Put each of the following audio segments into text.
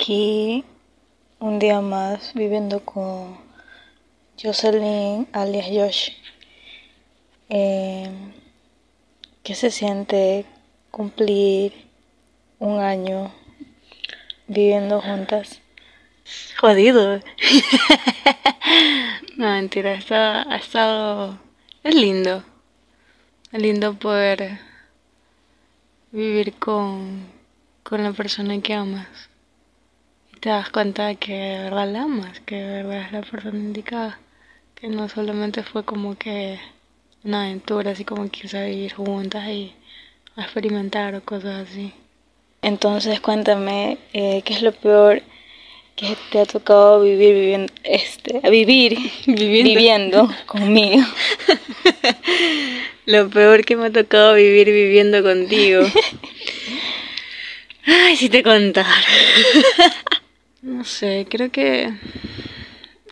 aquí un día más viviendo con Jocelyn alias Josh. Eh, ¿Qué se siente cumplir un año viviendo juntas? Jodido. no, mentira, ha estado... Es lindo. Es lindo poder vivir con, con la persona que amas. Te das cuenta de que de verdad la amas, que de verdad es la persona indicada. Que no solamente fue como que una aventura, así como que a vivir juntas y a experimentar o cosas así. Entonces cuéntame, eh, ¿qué es lo peor que te ha tocado vivir viviendo, este, vivir Viviendo. viviendo conmigo? Lo peor que me ha tocado vivir viviendo contigo. Ay, si te contara. No sé, creo que.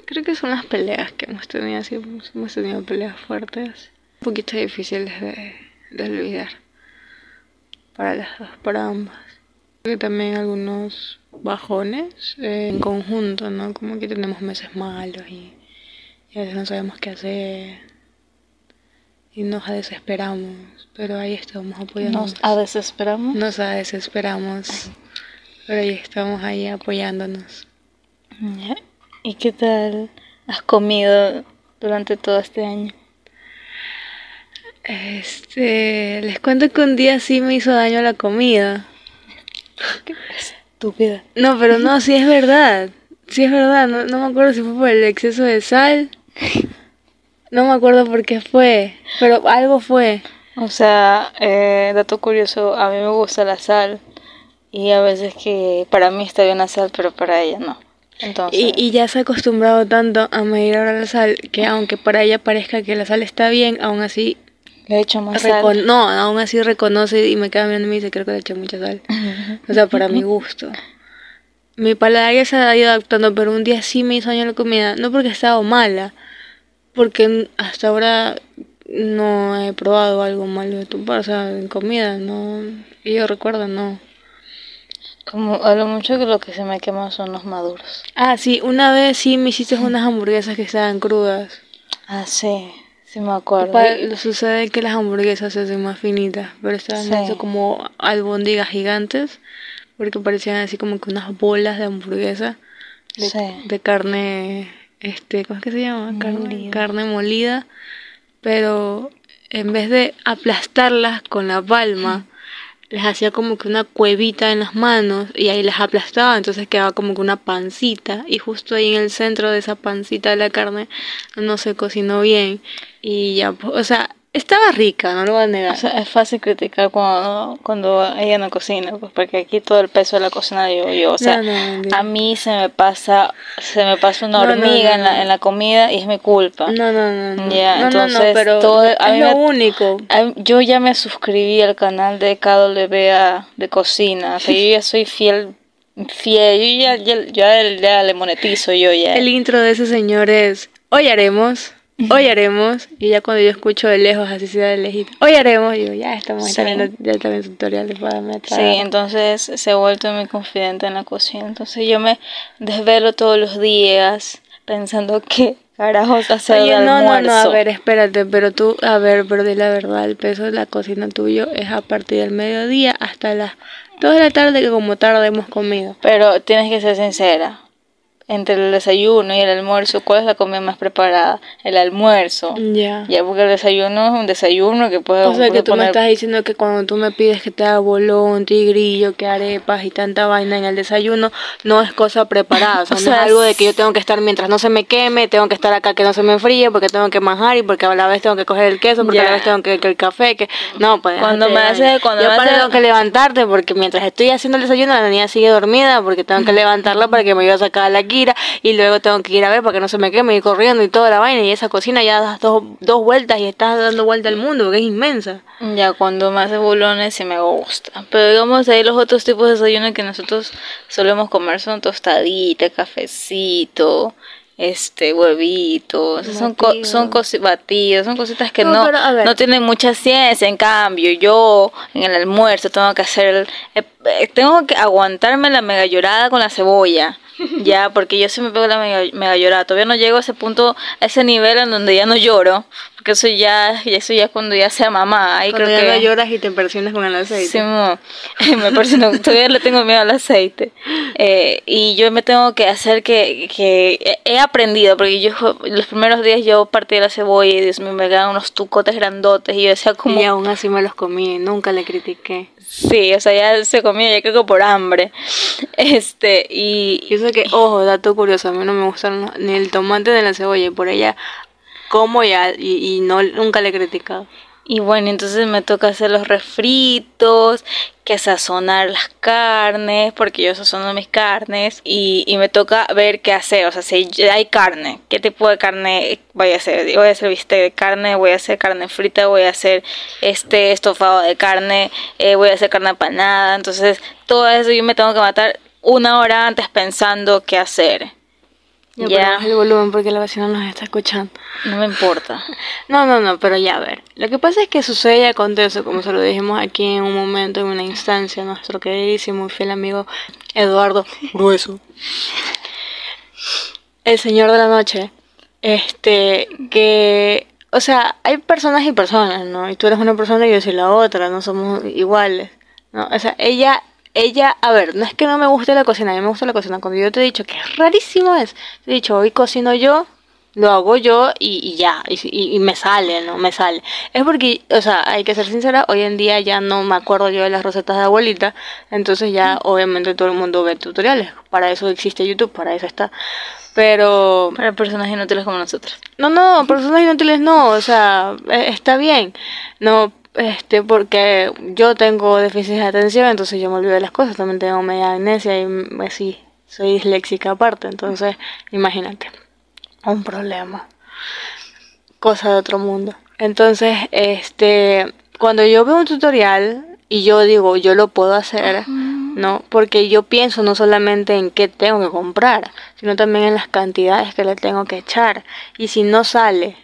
Creo que son las peleas que hemos tenido. así, hemos tenido peleas fuertes. Un poquito difíciles de, de olvidar. Para las dos, para ambas. Creo que también algunos bajones eh, en conjunto, ¿no? Como que tenemos meses malos y, y a veces no sabemos qué hacer y nos desesperamos, pero ahí estamos apoyándonos. Nos a desesperamos. Nos desesperamos, pero ahí estamos ahí apoyándonos. Ya. ¿Y qué tal has comido durante todo este año? Este, les cuento que un día sí me hizo daño la comida. Estúpida. No, pero no, sí es verdad. Sí es verdad, no, no me acuerdo si fue por el exceso de sal. No me acuerdo por qué fue, pero algo fue. O sea, eh, dato curioso, a mí me gusta la sal y a veces que para mí está bien la sal, pero para ella no. Entonces, Y, y ya se ha acostumbrado tanto a medir ahora la sal que aunque para ella parezca que la sal está bien, aún así le he hecho más sal. no, aún así reconoce y me queda mirando y me dice creo que le eché mucha sal. O sea, para mi gusto. Mi paladar ya se ha ido adaptando, pero un día sí me hizo daño la comida. No porque estaba mala, porque hasta ahora no he probado algo malo de tu o sea, en comida, no. Y yo recuerdo, no. Como a lo mucho que lo que se me quema son los maduros. Ah, sí, una vez sí me hiciste unas hamburguesas que estaban crudas. Ah, sí, sí me acuerdo. Pa- lo sucede que las hamburguesas se hacen más finitas, pero estaban Sí. como albóndigas gigantes, porque parecían así como que unas bolas de hamburguesa de, Sí. de carne, este, ¿cómo es que se llama? Carne, carne molida, pero en vez de aplastarlas con la palma, les hacía como que una cuevita en las manos y ahí las aplastaba, entonces quedaba como que una pancita y justo ahí en el centro de esa pancita de la carne no se cocinó bien y ya, pues, o sea, estaba rica, no lo voy a negar. O sea, es fácil criticar cuando, cuando ella no cocina, pues porque aquí todo el peso de la cocina yo, yo, o sea, No, no, mentira. a mí se me pasa, se me pasa una hormiga en, la, en la comida y es mi culpa. no, no, no, no. Ya, entonces, pero todo- es a mí lo me- único. Yo ya me suscribí al canal de KWA de cocina, o sea, yo ya soy fiel, fiel, yo ya, ya, ya, ya le monetizo yo ya. El intro de ese señor es Hoy haremos, hoy haremos, y ya cuando yo escucho de lejos, así sea de lejito, hoy haremos, digo, ya estamos Sí. viendo ya también tutoriales para darme Sí, entonces se ha vuelto mi confidente en la cocina. Entonces yo me desvelo todos los días pensando qué carajos hacer Oye, no, no, almuerzo. no, a ver, espérate, pero tú, a ver, pero di la verdad, el peso de la cocina tuyo es a partir del mediodía hasta las 2 de la tarde, que como tarde hemos comido. Pero tienes que ser sincera. Entre el desayuno y el almuerzo, ¿cuál es la comida más preparada? El almuerzo. Ya. Ya, porque el desayuno es un desayuno que puede O sea que tú me estás diciendo que cuando tú me pides que te haga bolón, tigrillo, que arepas y tanta vaina en el desayuno, no es cosa preparada. O sea, O no sea, es algo de que yo tengo que estar mientras no se me queme, tengo que estar acá que no se me enfríe, porque tengo que manjar y porque a la vez tengo que coger el queso, porque a la vez tengo que, que el café, que... No, pues... Cuando me hace- cuando Yo me hace- tengo que levantarte, porque mientras estoy haciendo el desayuno, la niña sigue dormida, porque tengo que levantarla para que me ayude a sacar a y luego tengo que ir a ver para que no se me queme, y corriendo y toda la vaina, y esa cocina ya das dos, dos vueltas y estás dando vuelta al mundo, porque es inmensa. Ya cuando me hace bolones sí me gusta. Pero digamos ahí los otros tipos de desayuno que nosotros solemos comer son tostadita, cafecito este huevitos, son co- son batidos, son cositas que No, no, tienen mucha ciencia. En cambio, yo en el almuerzo tengo que hacer, el- eh, eh, tengo que aguantarme la mega llorada con la cebolla. Ya, porque yo sí me pego la mega, mega llorada. Todavía no llego a ese punto, a ese nivel en donde ya no lloro. Porque eso ya, eso ya es cuando ya sea mamá. Ahí Cuando creo ya que no lloras y te impresionas con el aceite. Sí, mo. me parece no, todavía le tengo miedo al aceite. Eh, y yo me tengo que hacer que, que he- aprendido, porque yo los primeros días yo partía la cebolla y Dios mío, me quedaban unos tucotes grandotes y yo decía como... Y aún así me los comí nunca le critiqué. Sí, o sea, ya se comía, ya creo que por hambre. Este, y... Y eso que, ojo, dato curioso, a mí no me gustaron ni el tomate ni la cebolla, y por ella como y, y no, nunca le he criticado. Y bueno, entonces me toca hacer los refritos, que sazonar las carnes, porque yo sazono mis carnes, y, me toca ver qué hacer, o sea, si hay carne, qué tipo de carne voy a hacer, voy a hacer bistec de carne, voy a hacer carne frita, voy a hacer este estofado de carne, eh, voy a hacer carne apanada, entonces todo eso yo me tengo que matar una hora antes pensando qué hacer. Ya, el volumen porque la vecina nos está escuchando. No me importa. No, no, no, pero ya a ver. Lo que pasa es que sucede y acontece, como se lo dijimos aquí en un momento, en una instancia, nuestro queridísimo y fiel amigo Eduardo Grueso. El señor de la noche. Este, que. O sea, hay personas y personas, ¿no? Y tú eres una persona y yo soy la otra, no somos iguales, ¿no? O sea, ella. Ella, a ver, no es que no me guste la cocina, a mí me gusta la cocina. Cuando yo te he dicho que rarísimo es, te he dicho, hoy cocino yo, lo hago yo y, y ya, y, y- me sale, ¿no? Me sale. Es porque, o sea, hay que ser sincera, hoy en día ya no me acuerdo yo de las recetas de abuelita, entonces ya obviamente todo el mundo ve tutoriales, para eso existe YouTube, para eso está. Pero, Para personas inútiles como nosotros. no, no, personas inútiles no, o sea, eh, está bien, no, este, porque yo tengo déficit de atención, entonces yo me olvido de las cosas, también tengo media amnesia y mm, así, soy disléxica aparte, entonces, imagínate, un problema, cosa de otro mundo. Entonces, este, cuando yo veo un tutorial y yo digo, yo lo puedo hacer, ¿no? Porque yo pienso no solamente en qué tengo que comprar, sino también en las cantidades que le tengo que echar. Y si no sale,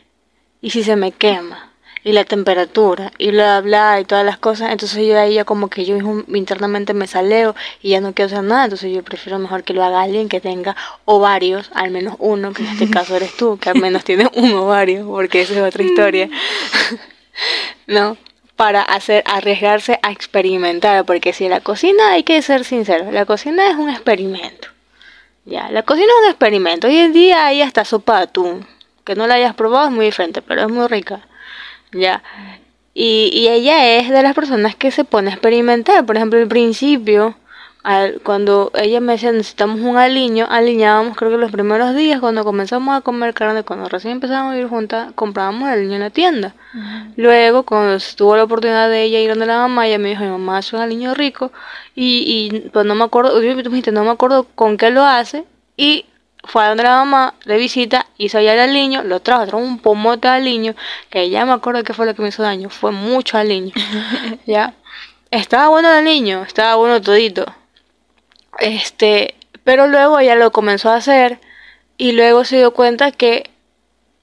y si se me quema, y la temperatura, y bla, bla, y todas las cosas, entonces yo ahí ya como que yo internamente me saleo y ya no quiero hacer nada, entonces yo prefiero mejor que lo haga alguien que tenga ovarios, al menos uno, que en este caso eres tú, que al menos tienes un ovario, porque esa es otra historia. ¿no? Para hacer, arriesgarse a experimentar, porque si la cocina, hay que ser sincero, la cocina es un experimento. Ya, la cocina es un experimento. Hoy en día hay hasta sopa de atún, que no la hayas probado es muy diferente, pero es muy rica. Ya. Y, y ella es de las personas que se pone a experimentar. Por ejemplo, al principio, al- cuando ella me decía necesitamos un aliño, aliñábamos creo que los primeros días cuando comenzamos a comer carne, cuando recién empezamos a vivir juntas, comprábamos el aliño en la tienda. Luego, cuando tuvo la oportunidad de ella ir donde la mamá, ella me dijo, mi mamá hace un aliño rico y, y pues no me acuerdo, tú me dijiste, no me acuerdo con qué lo hace y fue a donde la mamá de visita, hizo allá el aliño, lo trajo, trajo un pomote de aliño, que ya me acuerdo que fue lo que me hizo daño, fue mucho aliño, ya. Estaba bueno el aliño, estaba bueno todito. Este, pero luego ella lo comenzó a hacer y luego se dio cuenta que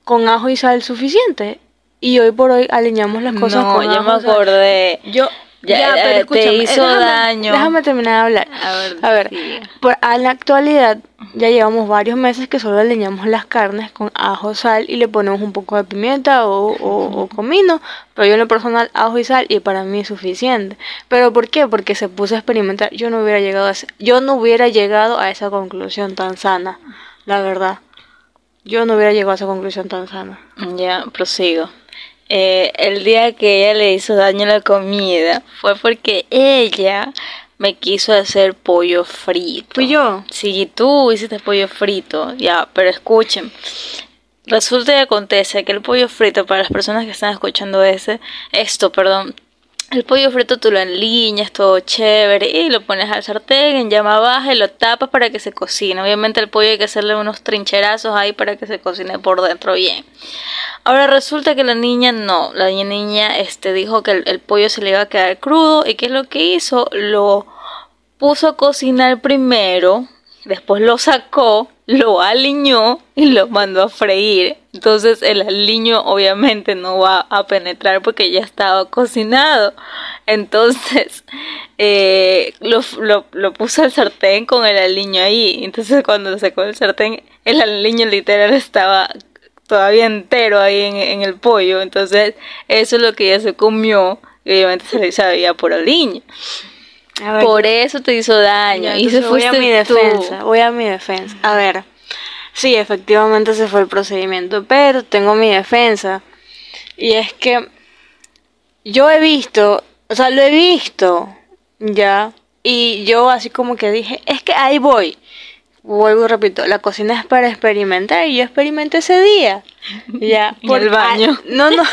con ajo y sal suficiente. Y hoy por hoy alineamos las cosas no, con ajo me sal. acordé. Yo Ya, pero eh, te escúchame, hizo déjame- daño. Déjame terminar de hablar. A ver, A ver, sigue. por, a la actualidad ya llevamos varios meses que solo alineamos las carnes con ajo, sal y le ponemos un poco de pimienta o, o- o comino, pero yo en lo personal ajo y sal y para mí es suficiente. ¿Pero por qué? Porque se puso a experimentar. Yo no hubiera llegado a yo no hubiera llegado a esa conclusión tan sana, la verdad. Yo no hubiera llegado a esa conclusión tan sana. Ya, prosigo. Eh, el día que ella le hizo daño a la comida fue porque ella me quiso hacer pollo frito. ¿Fui yo? Sí, tú hiciste pollo frito, ya, pero escuchen. Resulta y acontece que el pollo frito, para las personas que están escuchando ese, esto, perdón, el pollo frito tú lo enliñas, todo chévere, y lo pones al sartén en llama baja y lo tapas para que se cocine. Obviamente el pollo hay que hacerle unos trincherazos ahí para que se cocine por dentro bien. Ahora resulta que la niña no, la niña este, dijo que el, el pollo se le iba a quedar crudo y que es lo que hizo, lo puso a cocinar primero, después lo sacó, lo aliñó y lo mandó a freír. Entonces el aliño obviamente no va a penetrar porque ya estaba cocinado. Entonces eh, lo, lo, puso al sartén con el aliño ahí. Entonces cuando sacó el sartén, el aliño literal estaba todavía entero ahí en, el pollo. Entonces eso es lo que ella se comió. Y obviamente se le sabía por aliño. Por eso te hizo daño. y se voy a mi defensa. Voy a mi defensa. A ver. Sí, efectivamente se fue el procedimiento. Pero tengo mi defensa. Y es que yo he visto. O sea, lo he visto. Ya. Y yo así como que dije, es que ahí voy. Vuelvo y repito, la cocina es para experimentar y yo experimenté ese día. Ya. Por el baño. no, no.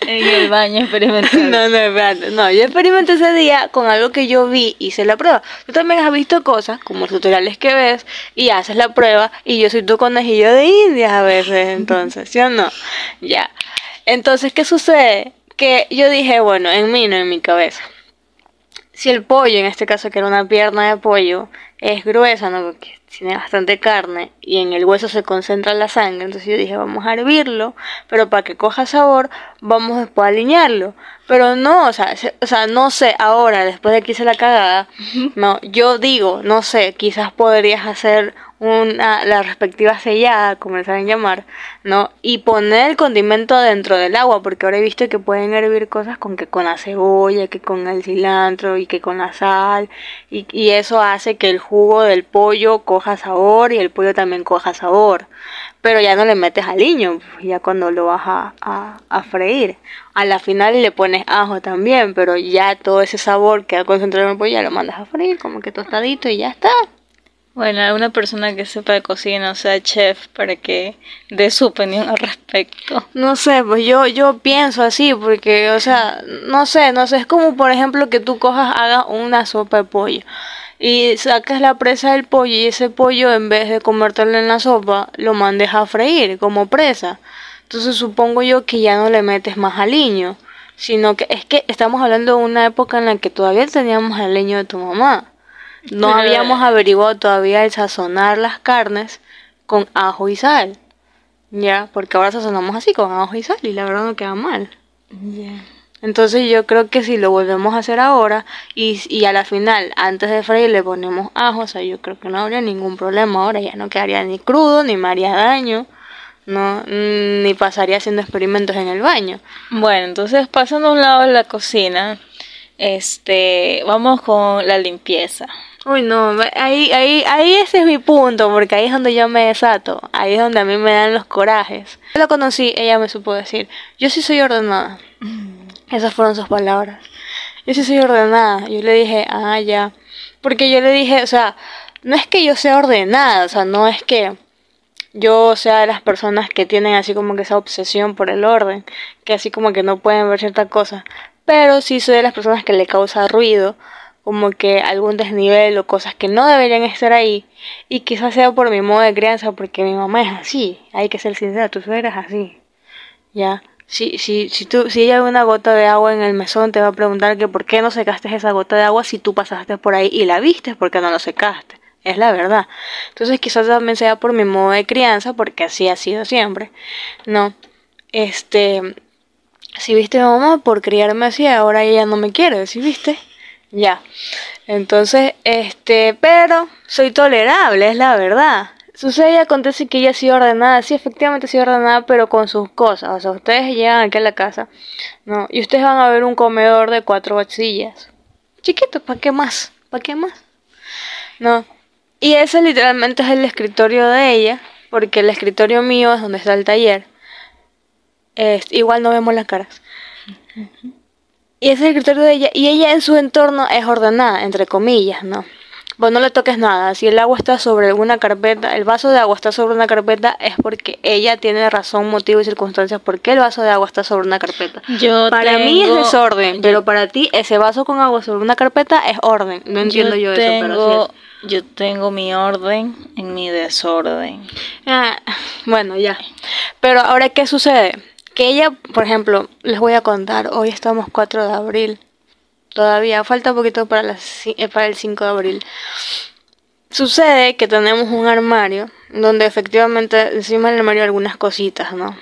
en el baño experimentando. No, no, espérate. No, yo experimenté ese día con algo que yo vi, hice la prueba. Tú también has visto cosas, como tutoriales que ves, y haces la prueba, y yo soy tu conejillo de indias a veces, entonces, ¿sí o no? Ya. Entonces, ¿qué sucede? Que yo dije, bueno, en mí, no en mi cabeza. Si el pollo, en este caso que era una pierna de pollo, es gruesa, ¿no? Porque tiene bastante carne y en el hueso se concentra la sangre. Entonces yo dije, vamos a hervirlo, pero para que coja sabor, vamos después a alinearlo. Pero no, o sea, o sea, no sé, ahora, después de que hice la cagada, no, yo digo, no sé, quizás podrías hacer una, la respectiva sellada, como le saben llamar, ¿no? Y poner el condimento dentro del agua, porque ahora he visto que pueden hervir cosas con que con la cebolla, que con el cilantro y que con la sal, y, y eso hace que el jugo del pollo coja sabor y el pollo también coja sabor. Pero ya no le metes aliño, ya cuando lo vas a, a, a freír. A la final le pones ajo también, pero ya todo ese sabor que ha concentrado en el pollo ya lo mandas a freír, como que tostadito y ya está. Bueno, alguna persona que sepa de cocina, o sea, chef, para que dé su opinión al respecto. No sé, pues yo, yo pienso así, porque, o sea, no sé, no sé, es como por ejemplo que tú cojas, hagas una sopa de pollo y sacas la presa del pollo y ese pollo en vez de comértelo en la sopa, lo mandes a freír como presa. Entonces supongo yo que ya no le metes más aliño, sino que es que estamos hablando de una época en la que todavía teníamos el leño de tu mamá. No habíamos averiguado todavía el sazonar las carnes con ajo y sal. Ya, porque ahora sazonamos así con ajo y sal y la verdad no queda mal. Entonces yo creo que si lo volvemos a hacer ahora y, y a la final, antes de freír, le ponemos ajo, o sea, yo creo que no habría ningún problema ahora, ya no quedaría ni crudo, ni me haría daño, no, ni pasaría haciendo experimentos en el baño. Bueno, entonces pasando a un lado de la cocina, este, vamos con la limpieza. Uy, no, ahí, ahí, ahí ese es mi punto, porque ahí es donde yo me desato, ahí es donde a mí me dan los corajes. Yo la conocí, ella me supo decir, yo sí soy ordenada. Mm. Esas fueron sus palabras. Yo sí soy ordenada. Yo le dije, ah, ya. Porque yo le dije, o sea, no es que yo sea ordenada, o sea, no es que yo sea de las personas que tienen así como que esa obsesión por el orden, que así como que no pueden ver ciertas cosas, pero sí soy de las personas que le causa ruido como que algún desnivel o cosas que no deberían estar ahí y quizás sea por mi modo de crianza porque mi mamá es así, hay que ser sincera, tu suegra así, ya. Si, si, si, tú, si ve una gota de agua en el mesón, te va a preguntar que por qué no secaste esa gota de agua si tú pasaste por ahí y la viste, porque no lo secaste. Es la verdad. Entonces quizás también sea por mi modo de crianza, porque así ha sido siempre. No. Este. Si viste a mamá por criarme así, ahora ella no me quiere, si viste? Ya. Entonces, este, pero soy tolerable, es la verdad. Sucede y acontece que ella ha sido ordenada, sí, efectivamente ha sido ordenada, pero con sus cosas. O sea, ustedes llegan aquí a la casa, ¿no? Y ustedes van a ver un comedor de cuatro vacillas. Chiquito, ¿para qué más? ¿Para qué más? ¿No? Y ese literalmente es el escritorio de ella, porque el escritorio mío es donde está el taller. Es, igual no vemos las caras. Y ese es el criterio de ella. Y ella en su entorno es ordenada, entre comillas, ¿no? Vos no le toques nada. Si el agua está sobre una carpeta, el vaso de agua está sobre una carpeta, es porque ella tiene razón, motivo y circunstancias por qué el vaso de agua está sobre una carpeta. Yo para mí es desorden, pero para ti ese vaso con agua sobre una carpeta es orden. No entiendo yo, eso, pero Yo tengo mi orden en mi desorden. Ah, bueno, ya. Pero ahora, ¿qué sucede? Que ella, por ejemplo, les voy a contar, hoy estamos 4 de abril, todavía falta un poquito para, las, eh, el 5 de abril, Sucede que tenemos un armario donde efectivamente encima del armario algunas cositas, ¿no?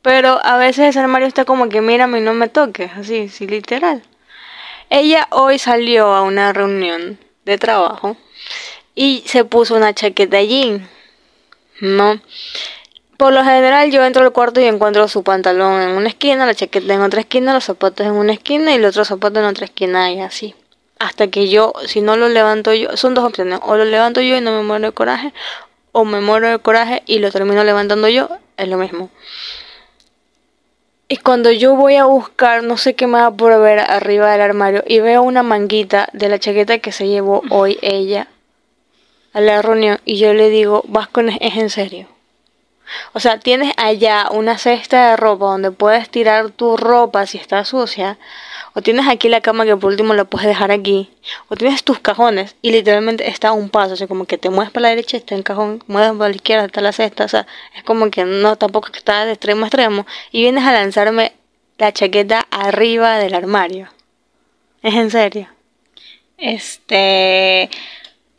Pero a veces ese armario está como que mírame y no me toques, así, sí, literal. Ella hoy salió a una reunión de trabajo y se puso una chaqueta jean, ¿no? Por lo general yo entro al cuarto y encuentro su pantalón en una esquina, la chaqueta en otra esquina, los zapatos en una esquina y el otro zapato en otra esquina y así. Hasta que yo, si no lo levanto yo, son dos opciones, o lo levanto yo y no me muero de coraje, o me muero de coraje y lo termino levantando yo, es lo mismo. Y cuando yo voy a buscar, no sé qué me va por ver arriba del armario, y veo una manguita de la chaqueta que se llevó hoy ella a la reunión, y yo le digo, vas con es en serio. O sea, tienes allá una cesta de ropa donde puedes tirar tu ropa si está sucia, o tienes aquí la cama que por último la puedes dejar aquí. O tienes tus cajones y literalmente está a un paso. O sea, como que te mueves para la derecha, está en cajón. Mueves para la izquierda, está la cesta. O sea, es como que no, tampoco está de extremo a extremo. Y vienes a lanzarme la chaqueta arriba del armario. Es en serio. Este.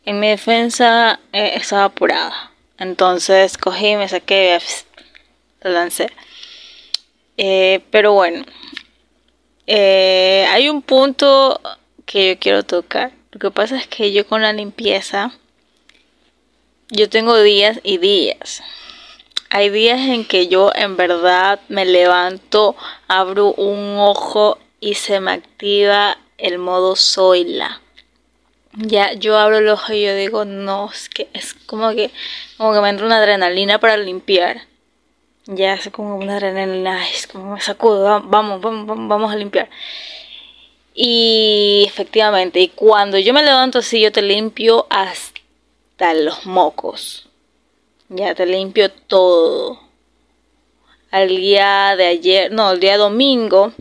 En mi defensa eh, estaba apurada. Entonces cogí, me saqué, la lancé. Eh, pero bueno, eh, hay un punto que yo quiero tocar. Lo que pasa es que yo con la limpieza, yo tengo días y días. Hay días en que yo en verdad me levanto, abro un ojo y se me activa el modo Zoila. Ya yo abro el ojo y yo digo, no, es que es como que, como que me entra una adrenalina para limpiar ya es como una adrenalina, es como me sacudo, vamos, vamos, vamos a limpiar. Y efectivamente, y cuando yo me levanto así, yo te limpio hasta los mocos. Ya te limpio todo. Al día de ayer, no, el día domingo,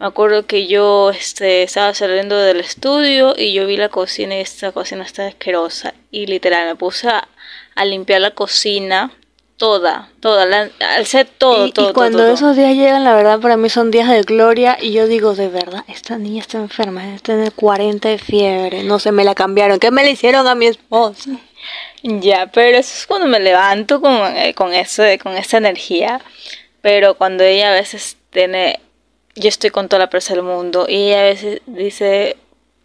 me acuerdo que yo este, estaba saliendo del estudio y yo vi la cocina y esta cocina está asquerosa. Y literal me puse a limpiar la cocina toda, toda, la, al set todo, y, todo. Y cuando esos días llegan, la verdad para mí son días de gloria y yo digo, de verdad, esta niña está enferma, está en 40 de fiebre, no se me la cambiaron, ¿qué me le hicieron a mi esposa? Ya, pero eso es cuando me levanto con, eh, con, eso, con esa energía, pero cuando ella a veces tiene, yo estoy con toda la presa del mundo y a veces dice,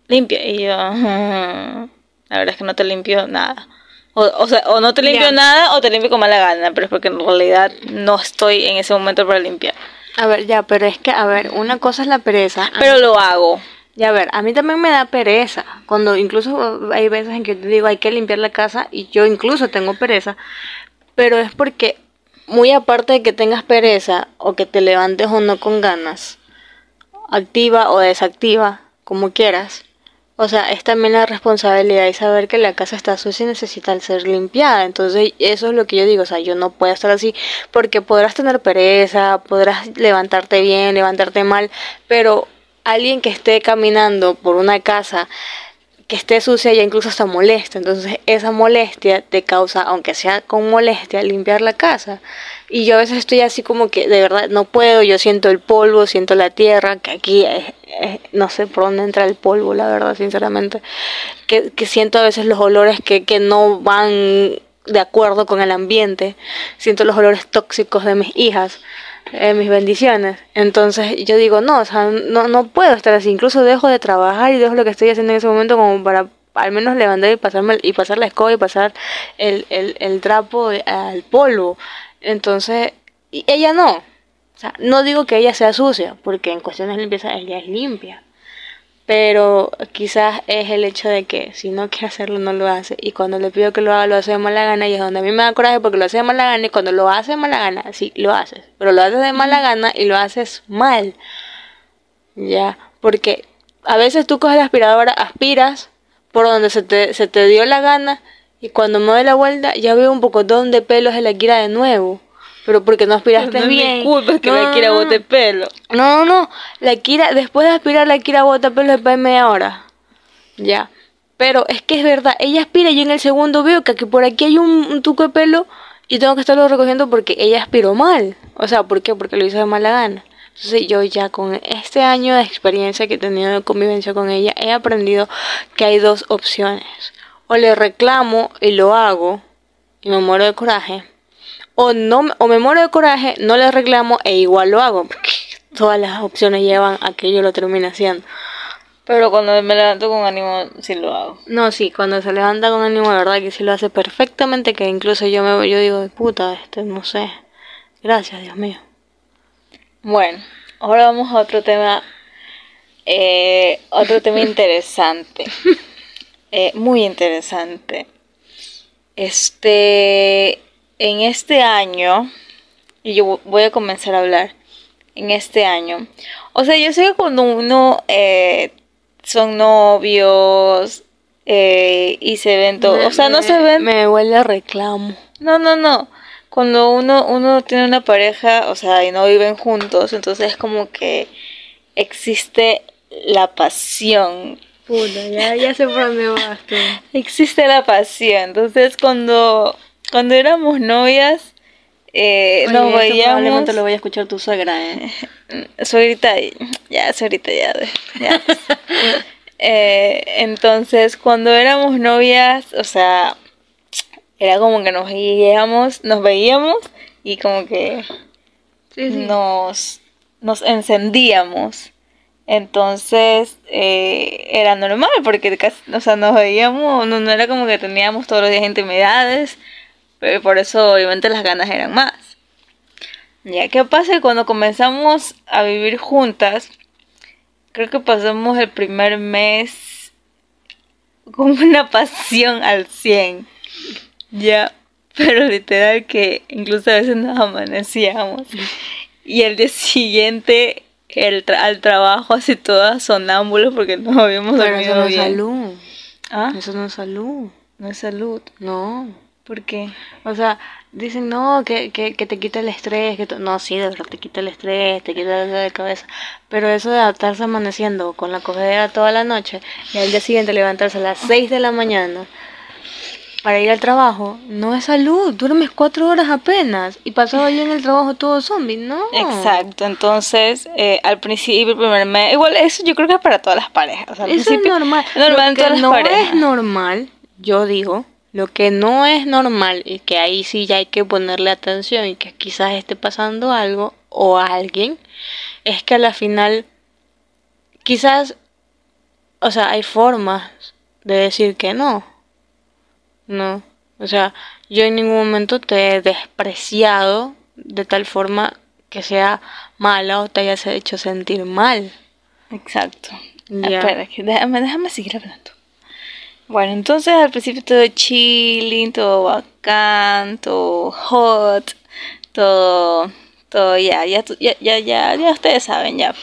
limpia, y yo, la verdad es que no te limpio nada. O, o, sea, o no te limpio nada o te limpio con mala gana, pero es porque en realidad no estoy en ese momento para limpiar. A ver, ya, pero es que, a ver, una cosa es la pereza. Pero lo hago. Ya, a ver, a mí también me da pereza. Cuando incluso hay veces en que te digo hay que limpiar la casa y yo incluso tengo pereza. Pero es porque, muy aparte de que tengas pereza o que te levantes o no con ganas, activa o desactiva, como quieras, o sea, es también la responsabilidad de saber que la casa está sucia y necesita ser limpiada. Entonces, eso es lo que yo digo. O sea, yo no puedo estar así porque podrás tener pereza, podrás levantarte bien, levantarte mal, pero alguien que esté caminando por una casa que esté sucia ya incluso está molesta. Entonces esa molestia te causa, aunque sea con molestia, limpiar la casa. Y yo a veces estoy así como que de verdad no puedo, yo siento el polvo, siento la tierra, que aquí no sé por dónde entra el polvo, la verdad, sinceramente. Que, que siento a veces los olores que, que no van de acuerdo con el ambiente. Siento los olores tóxicos de mis hijas. Eh, mis bendiciones. Entonces yo digo, no, o sea, no, no puedo estar así. Incluso dejo de trabajar y dejo lo que estoy haciendo en ese momento como para al menos levantar y pasarme y pasar la escoba y pasar el, el, el trapo al polvo. Entonces, y ella no. O sea, no digo que ella sea sucia, porque en cuestiones de limpieza ella es limpia. Pero quizás es el hecho de que si no quiere hacerlo no lo hace. Y cuando le pido que lo haga lo hace de mala gana y es donde a mí me da coraje porque lo hace de mala gana y cuando lo hace de mala gana sí lo haces pero lo haces de mala gana y lo haces mal. Ya porque a veces tú coges la aspiradora aspiras por donde se te, se te dio la gana y cuando me doy la vuelta ya veo un pocotón de pelos en la gira de nuevo pero porque no aspiraste no bien. No es que la Kira bote pelo. No, no, la Kira, después de aspirar la Kira bota pelo después de media hora. Ya. Pero es que es verdad, ella aspira y en el segundo veo que aquí por aquí hay un, tuco de pelo y tengo que estarlo recogiendo porque ella aspiró mal. O sea, ¿por qué? Porque lo hizo de mala gana. Entonces yo ya con este año de experiencia que he tenido de convivencia con ella, he aprendido que hay dos opciones. O le reclamo y lo hago y me muero de coraje, o no o me muero de coraje, no le reclamo e igual lo hago, porque todas las opciones llevan a que yo lo termine haciendo. Pero cuando me levanto con ánimo, sí lo hago. No, sí, cuando se levanta con ánimo, de verdad que sí lo hace perfectamente, que incluso yo me yo digo, puta, este, no sé. Gracias, Dios mío. Bueno, ahora vamos a otro tema, eh, otro tema interesante, eh, muy interesante. Este, en este año, y yo voy a comenzar a hablar, en este año, o sea, yo sé que cuando uno eh, son novios eh, y se ven todo, o sea, no se ven, Me huele a reclamo. no, no, no. Cuando uno, uno tiene una pareja, o sea, y no viven juntos, entonces es como que existe la pasión. Puta, ya, ya sé por dónde vas tú. Existe la pasión. Entonces cuando, cuando éramos novias, eh, nos Oye, esto veíamos. Probablemente lo voy a escuchar tu suegra, ¿eh? Suegrita, ya, suegrita, ya. ya. Eh, entonces, cuando éramos novias, o sea, era como que nos veíamos, nos veíamos y como que Sí, nos, nos encendíamos. Entonces eh, era normal porque casi- o sea, nos veíamos, no, no era como que teníamos todos los días intimidades, pero por eso obviamente las ganas eran más. Ya, ¿qué pasa? Cuando comenzamos a vivir juntas, creo que pasamos el primer mes con una pasión al 100. Ya, pero literal que incluso a veces nos amanecíamos. Y el día siguiente el tra- al trabajo así todas sonámbulos porque no habíamos Pero dormido eso no es salud. ¿Ah? Eso no es salud. No es salud. No. ¿Por qué? O sea, dicen, no, que, que, que te quita el estrés, que no, sí, de verdad te quita el estrés, te quita el dolor de cabeza, pero eso de estarse amaneciendo con la cogedera toda la noche y al día siguiente levantarse a las 6 de la mañana para ir al trabajo, no es salud, duermes cuatro horas apenas y pasado yo en el trabajo todo zombie, no. Exacto, entonces eh, al principio, el primer mes, igual eso yo creo que es para todas las parejas. O sea, al Eso es normal. normal lo en que las no parejas. es normal, yo digo, lo que no es normal y que ahí sí ya hay que ponerle atención y que quizás esté pasando algo o a alguien, es que a la final quizás, o sea, hay formas de decir que no. No. O sea, yo en ningún momento te he despreciado de tal forma que sea mala o te hayas hecho sentir mal. Exacto. Ya. Espera, que déjame, déjame seguir hablando. Bueno, entonces al principio todo chilling, todo bacán, todo hot, todo, todo ya, ya, ya, ya, ya ustedes saben ya.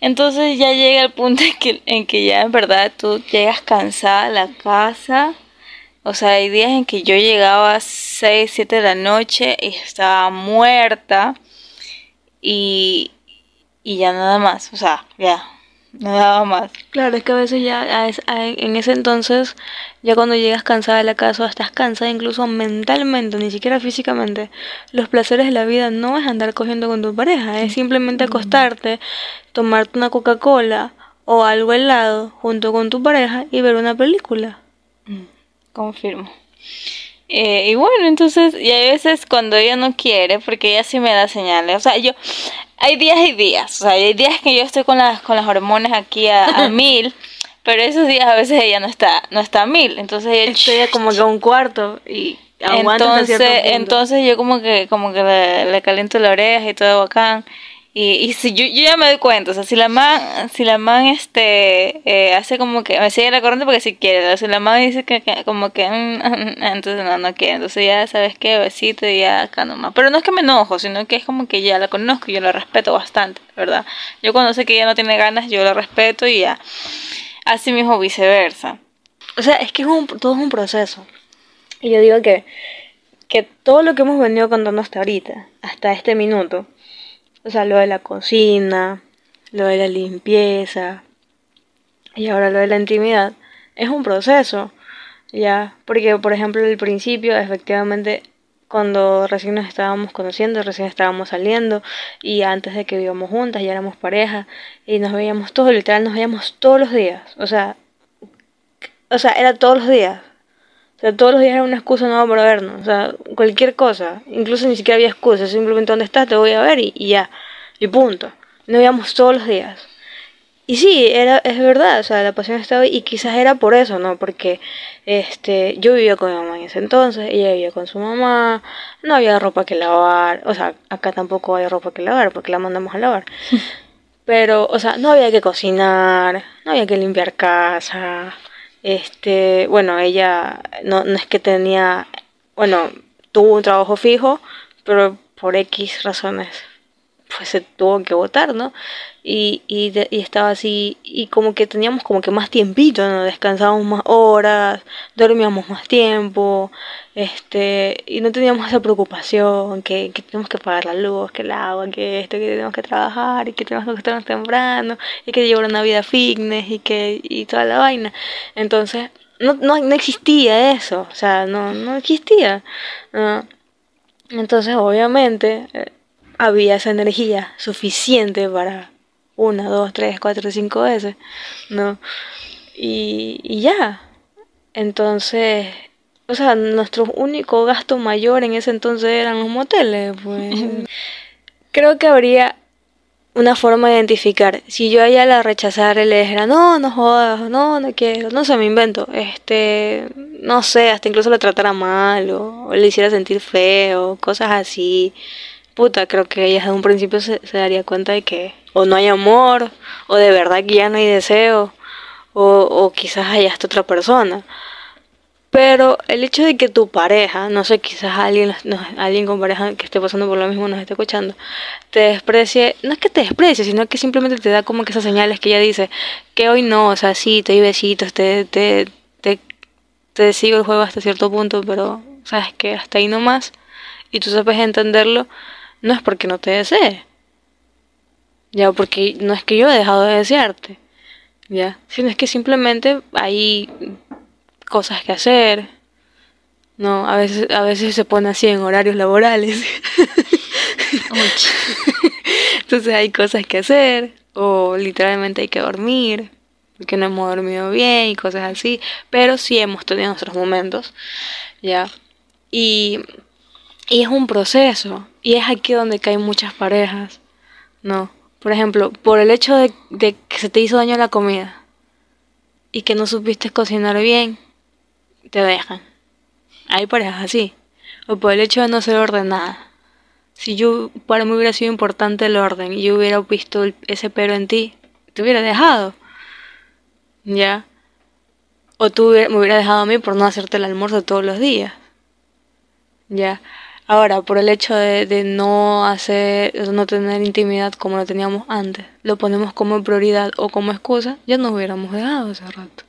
Entonces ya llega el punto en que, en que ya en verdad tú llegas cansada a la casa. O sea, hay días en que yo llegaba a 6, 7 de la noche y estaba muerta y, y ya nada más. O sea, ya, no daba más. Claro, es que a veces ya a es- a- en ese entonces, ya cuando llegas cansada de la casa o estás cansada incluso mentalmente, ni siquiera físicamente, los placeres de la vida no es andar cogiendo con tu pareja, es simplemente acostarte, tomarte una Coca-Cola o algo helado junto con tu pareja y ver una película. Confirmo. Eh, y bueno, entonces, y hay veces cuando ella no quiere, porque ella sí me da señales. O sea, yo, hay días y días. O sea, hay días que yo estoy con las, con las hormonas aquí a, a mil, pero esos días a veces ella no está, no está a mil. Entonces ella, Estoy como que a un cuarto y entonces, entonces yo como que, como que le, le caliento la oreja y todo bacán. Y, y si yo, yo ya me doy cuenta, o sea, si la man, si la man este eh, hace como que me sigue la corriente porque si quiere, si la man dice que, como que mm, mm, entonces no, no quiere, entonces ya sabes qué, besito y ya acá nomás. Pero no es que me enojo, sino que es como que ya la conozco y yo la respeto bastante, ¿verdad? Yo cuando sé que ella no tiene ganas, yo la respeto y ya. Así mismo viceversa. O sea, es que es un, todo es un proceso. Y yo digo que, que todo lo que hemos venido contando hasta ahorita, hasta este minuto, o sea, lo de la cocina, lo de la limpieza y ahora lo de la intimidad, es un proceso, ya. Porque, por ejemplo, al principio, efectivamente, cuando recién nos estábamos conociendo, recién estábamos saliendo y antes de que vivíamos juntas, ya éramos pareja y nos veíamos todos, literal, nos veíamos todos los días. O sea, o sea, era todos los días. O sea, todos los días era una excusa nueva para vernos. O sea, cualquier cosa. Incluso ni siquiera había excusa. Simplemente, ¿dónde estás? Te voy a ver y, y ya. Y punto. Nos veíamos todos los días. Y sí, era, es verdad, o sea, la pasión estaba ahí y quizás era por eso, ¿no? Porque este, yo vivía con mi mamá en ese entonces, ella vivía con su mamá, no había ropa que lavar, o sea, acá tampoco hay ropa que lavar porque la mandamos a lavar. Pero, o sea, no había que cocinar, no había que limpiar casa. Este, bueno, ella no, no es que tenía, bueno, tuvo un trabajo fijo, pero por X razones pues se tuvo que votar, ¿no? Y, y, estaba así, y como que teníamos como que más tiempito, ¿no? Descansábamos más horas, dormíamos más tiempo, este, y no teníamos esa preocupación que, que tenemos que pagar la luz, que el agua, que esto, que tenemos que trabajar, y que tenemos que estar temprano, y que llevar una vida fitness, y que, y toda la vaina. Entonces, no, no, no existía eso, o sea, no, no existía. Entonces, obviamente, eh, había esa energía suficiente para una, dos, tres, cuatro, cinco veces, ¿no? Y, y ya. Entonces, o sea, nuestro único gasto mayor en ese entonces eran los moteles, pues. Creo que habría una forma de identificar. Si yo a ella la rechazara y le dijera, no, no jodas, no, no quiero, no se me invento, este, no sé, hasta incluso la tratara mal o, o le hiciera sentir feo, cosas así puta, creo que ella desde un principio se, daría cuenta de que o no hay amor, o de verdad que ya no hay deseo, o, o quizás hay hasta otra persona. Pero el hecho de que tu pareja, no sé, quizás alguien, alguien con pareja que esté pasando por lo mismo nos esté escuchando, te desprecie, no es que te desprecie, sino que simplemente te da como que esas señales que ella dice, que hoy no, o sea, sí, te doy besitos, te, te, te, te sigo el juego hasta cierto punto, pero sabes que hasta ahí nomás, y tú sabes entenderlo, no es porque no te desee. Ya, porque no es que yo he dejado de desearte. Ya, sino es que simplemente hay cosas que hacer. No, a veces, a veces se pone así en horarios laborales. Entonces hay cosas que hacer. O literalmente hay que dormir. Porque no hemos dormido bien y cosas así. Pero sí hemos tenido nuestros momentos. Ya. Y y es un proceso. Y es aquí donde caen muchas parejas. No. Por ejemplo, por el hecho de, que se te hizo daño la comida y que no supiste cocinar bien, te dejan. Hay parejas así. O por el hecho de no ser ordenada. Si yo, para mí hubiera sido importante el orden y yo hubiera visto ese pero en ti, te hubiera dejado. ¿Ya? O tú me hubieras dejado a mí por no hacerte el almuerzo todos los días. ¿Ya? Ahora, por el hecho de, no hacer, de no tener intimidad como lo teníamos antes, lo ponemos como prioridad o como excusa, ya nos hubiéramos dejado ese rato.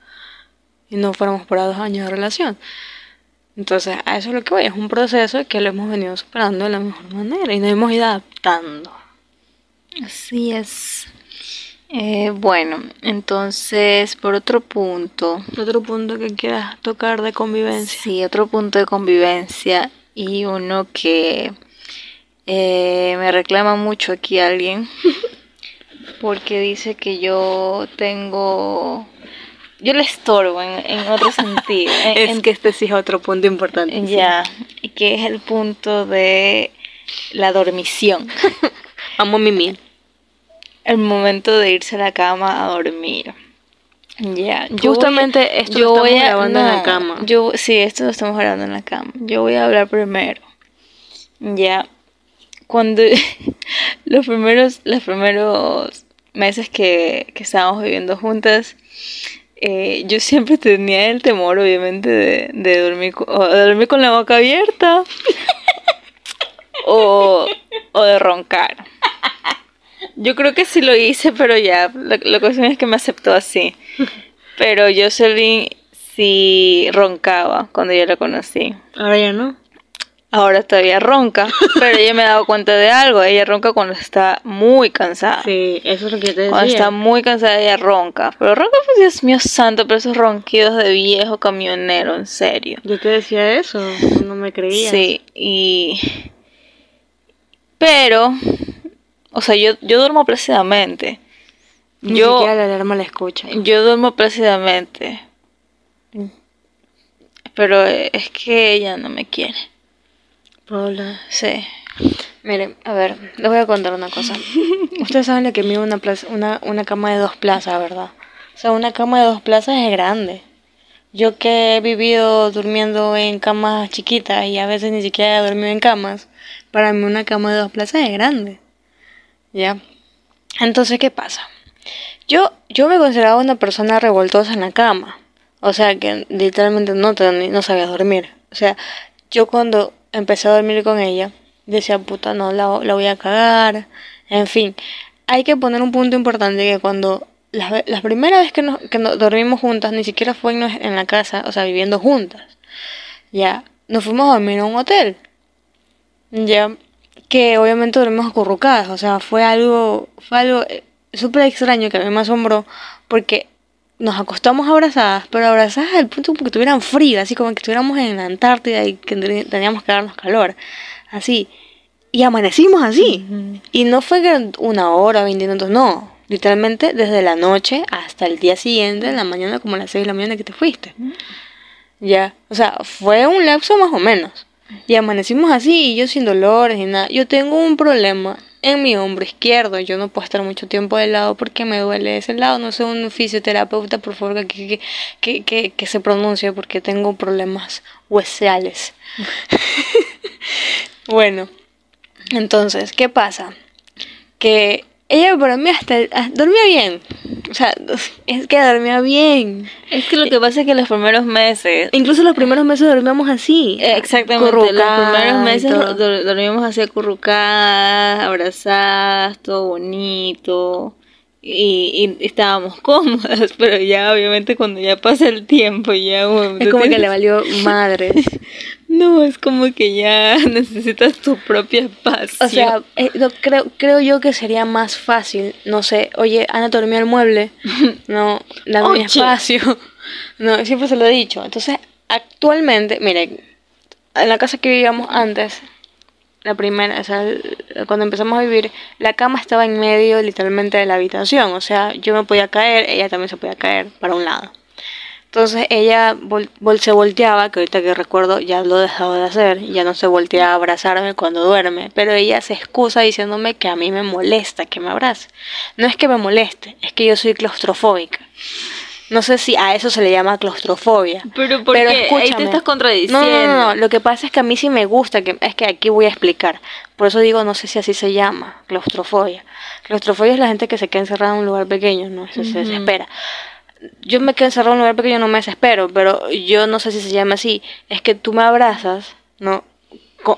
Y no fuéramos para dos años de relación. Entonces, a eso es lo que voy, es un proceso que lo hemos venido superando de la mejor manera y nos hemos ido adaptando. Así es. Eh, bueno, entonces, por otro punto. Otro punto que quieras tocar de convivencia. Sí, otro punto de convivencia y uno que eh, me reclama mucho aquí alguien porque dice que yo tengo yo le estorbo en, otro sentido es que este sí es otro punto importante ya que es el punto de la dormición. Amo mimir el momento de irse a la cama a dormir ya, justamente esto lo estamos grabando en la cama. Yo, sí, esto lo estamos grabando en la cama. Yo voy a hablar primero. Ya, cuando los primeros, los primeros meses que, que estábamos viviendo juntas, eh, yo siempre tenía el temor, obviamente, de, de dormir, o de dormir con la boca abierta o, o de roncar. Yo creo que sí lo hice, pero ya, la, la cuestión es que me aceptó así. Pero Jocelyn sí roncaba cuando yo la conocí. Ahora ya no. Ahora todavía ronca, pero ella me ha dado cuenta de algo. Ella ronca cuando está muy cansada. Sí, eso es lo que te decía. Cuando está muy cansada, ella ronca. Pero ronca, pues Dios mío santo, pero esos ronquidos de viejo camionero, en serio. Yo te decía eso, no me creías. Sí, y. Pero o sea, yo, yo duermo plácidamente. Ni yo, siquiera la alarma la escucha. Yo duermo plácidamente. Pero es que ella no me quiere. Paula. Sí. Miren, a ver, les voy a contar una cosa. Ustedes saben lo que mide una, plaza, una, una cama de dos plazas, ¿verdad? O sea, una cama de dos plazas es grande. Yo que he vivido durmiendo en camas chiquitas y a veces ni siquiera he dormido en camas, para mí una cama de dos plazas es grande. ¿Ya? Entonces, ¿qué pasa? Yo, yo me consideraba una persona revoltosa en la cama. O sea, que literalmente no, no sabía dormir. O sea, yo cuando empecé a dormir con ella, decía, puta, no, la, la voy a cagar. En fin, hay que poner un punto importante que cuando la, la primera vez que, nos, que nos dormimos juntas, ni siquiera fue en, en la casa, o sea, viviendo juntas. Ya, nos fuimos a dormir a un hotel. Ya, que obviamente dormimos acurrucadas, o sea, fue algo, fue algo eh, súper extraño que a mí me asombró, porque nos acostamos abrazadas, pero abrazadas al punto como que tuvieran frío, así como que estuviéramos en la Antártida y que teníamos que darnos calor, así. Y amanecimos así. Y no fue que una hora, 20 minutos, no. Literalmente desde la noche hasta el día siguiente, en la mañana, como a las 6 de la mañana que te fuiste. Ya, o sea, fue un lapso más o menos. Y amanecimos así, y yo sin dolores ni nada. Yo tengo un problema en mi hombro izquierdo. Yo no puedo estar mucho tiempo de lado porque me duele ese lado. No sé, un fisioterapeuta, por favor, que, que, que, que se pronuncie porque tengo problemas huesales. bueno, entonces, ¿qué pasa? Que ella para mí hasta dormía bien. O sea, es que dormía bien. Es que lo que pasa es que los primeros meses. Incluso los primeros meses dormíamos así. Exactamente. Los primeros meses dormíamos así acurrucadas, abrazadas, todo bonito. Y, y, estábamos cómodas, pero ya obviamente cuando ya pasa el tiempo ya... es como que le valió madres. No, es como que ya necesitas tu propia espacio. O sea, eh, creo, creo yo que sería más fácil, no sé, oye, Ana dormía el mueble, no, dame mi espacio. No, siempre se lo he dicho. Entonces, actualmente, mire, en la casa que vivíamos antes, la primera, o sea, cuando empezamos a vivir, la cama estaba en medio literalmente de la habitación. O sea, yo me podía caer, ella también se podía caer para un lado. Entonces ella se volteaba, que ahorita que recuerdo ya lo he dejado de hacer, ya no se voltea a abrazarme cuando duerme, pero ella se excusa diciéndome que a mí me molesta que me abrace. No es que me moleste, es que yo soy claustrofóbica. No sé si a eso se le llama claustrofobia. Pero porque ahí te estás contradiciendo. No, no, no, lo que pasa es que a mí sí me gusta, que es que aquí voy a explicar. Por eso digo, no sé si así se llama, claustrofobia. Claustrofobia es la gente que se queda encerrada en un lugar pequeño, no se, se desespera yo me quedo encerrado en un lugar pequeño, no me desespero, pero yo no sé si se llama así. Es que tú me abrazas, ¿no?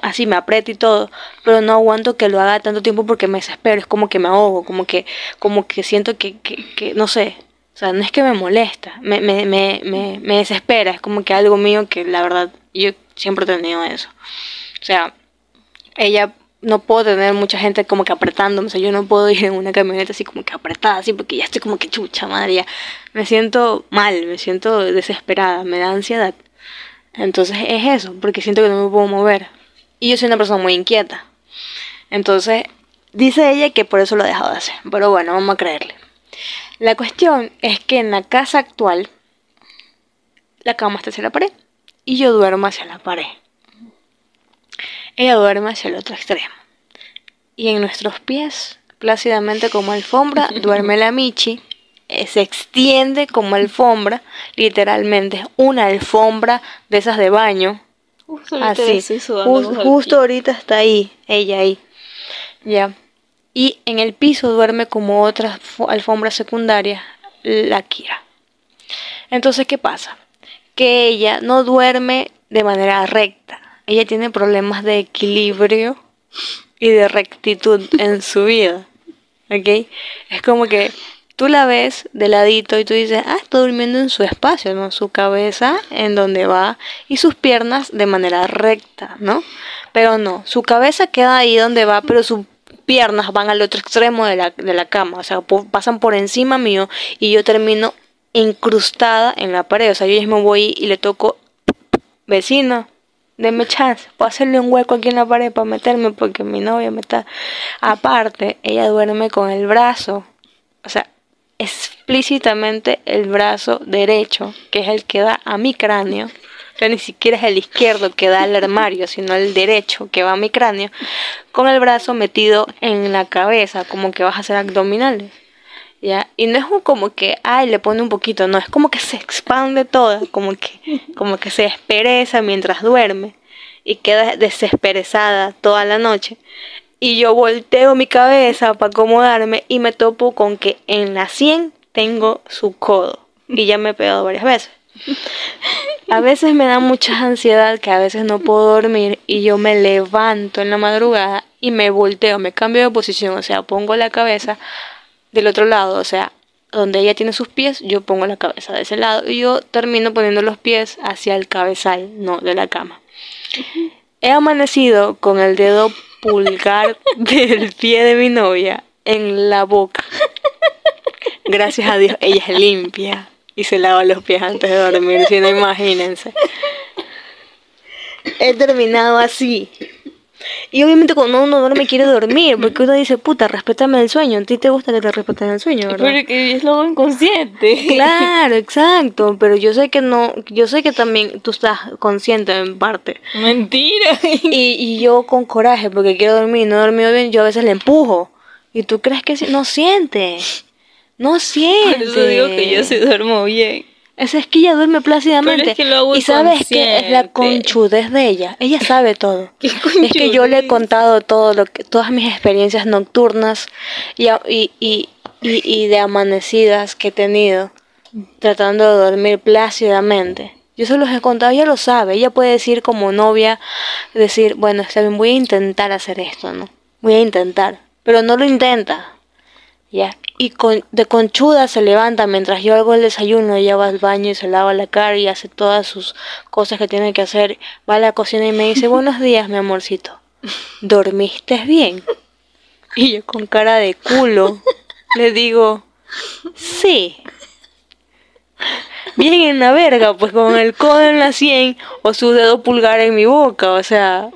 Así me aprieta y todo, pero no aguanto que lo haga tanto tiempo porque me desespero, es como que me ahogo, como que, como que siento que, que, que no sé, o sea, no es que me molesta, me, me, me, me, desespera, es como que algo mío que la verdad yo siempre he tenido eso. O sea, ella no puedo tener mucha gente como que apretándome, o sea, yo no puedo ir en una camioneta así como que apretada, así porque ya estoy como que chucha, madre, ya me siento mal, me siento desesperada, me da ansiedad. Entonces es eso, porque siento que no me puedo mover. Y yo soy una persona muy inquieta. Entonces, dice ella que por eso lo ha dejado de hacer, pero bueno, vamos a creerle. La cuestión es que en la casa actual, la cama está hacia la pared y yo duermo hacia la pared. Ella duerme hacia el otro extremo. Y en nuestros pies, plácidamente como alfombra, duerme la Michi. Eh, se extiende como alfombra, literalmente, una alfombra de esas de baño. Así, justo ahorita está ahí, ella ahí. Ya. Y en el piso duerme como otra alfombra secundaria, la Kira. Entonces, ¿qué pasa? Que ella no duerme de manera recta ella tiene problemas de equilibrio y de rectitud en su vida. ¿Ok? Es como que tú la ves de ladito y tú dices, ah, está durmiendo en su espacio, ¿no? Su cabeza en donde va y sus piernas de manera recta, ¿no? Pero no, su cabeza queda ahí donde va, pero sus piernas van al otro extremo de la, de la cama, o sea, pasan por encima mío y yo termino incrustada en la pared, o sea, yo me voy y le toco, vecino, Deme chance, puedo hacerle un hueco aquí en la pared para meterme porque mi novia me está... Aparte, ella duerme con el brazo, o sea, explícitamente el brazo derecho, que es el que da a mi cráneo. Sea, ni siquiera es el izquierdo que da al armario, sino el derecho que va a mi cráneo, con el brazo metido en la cabeza, como que vas a hacer abdominales. ¿Ya? Y no es un como que, ay, le pone un poquito, no, es como que se expande toda, como que, como que se despereza mientras duerme y queda desesperezada toda la noche. Y yo volteo mi cabeza para acomodarme y me topo con que en la 100 tengo su codo. Y ya me he pegado varias veces. A veces me da mucha ansiedad que a veces no puedo dormir y yo me levanto en la madrugada y me volteo, me cambio de posición, o sea, pongo la cabeza del otro lado, o sea, donde ella tiene sus pies, yo pongo la cabeza de ese lado y yo termino poniendo los pies hacia el cabezal, no de la cama. He amanecido con el dedo pulgar del pie de mi novia en la boca. Gracias a Dios, ella es limpia y se lava los pies antes de dormir, si no imagínense. He terminado así. Y obviamente cuando uno duerme quiere dormir, porque uno dice, puta, respétame el sueño. A ti te gusta que te respeten el sueño, ¿verdad? Pero que es lo inconsciente. Claro, exacto. Pero yo sé que no, yo sé que también tú estás consciente en parte. Mentira. Y, y yo con coraje, porque quiero dormir, no he dormido bien, yo a veces le empujo. Y tú crees que no siente. No siente. Por eso digo que yo sí duermo bien. Esa es que ella duerme plácidamente. Pero es que lo hago y sabes que es la conchudez de ella. Ella sabe todo. ¿Qué Es que yo le he contado todo lo que, todas mis experiencias nocturnas y, y, y, y de amanecidas que he tenido tratando de dormir plácidamente. Yo se los he contado, ella lo sabe. Ella puede decir como novia, decir, bueno, está bien, voy a intentar hacer esto, ¿no? Voy a intentar. Pero no lo intenta. Ya. Y con, de conchuda se levanta mientras yo hago el desayuno, ella va al baño y se lava la cara y hace todas sus cosas que tiene que hacer. Va a la cocina y me dice, buenos días, mi amorcito. ¿Dormiste bien? Y yo con cara de culo le digo, sí. Bien en la verga, pues con el codo en la 100 o su dedo pulgar en mi boca, o sea.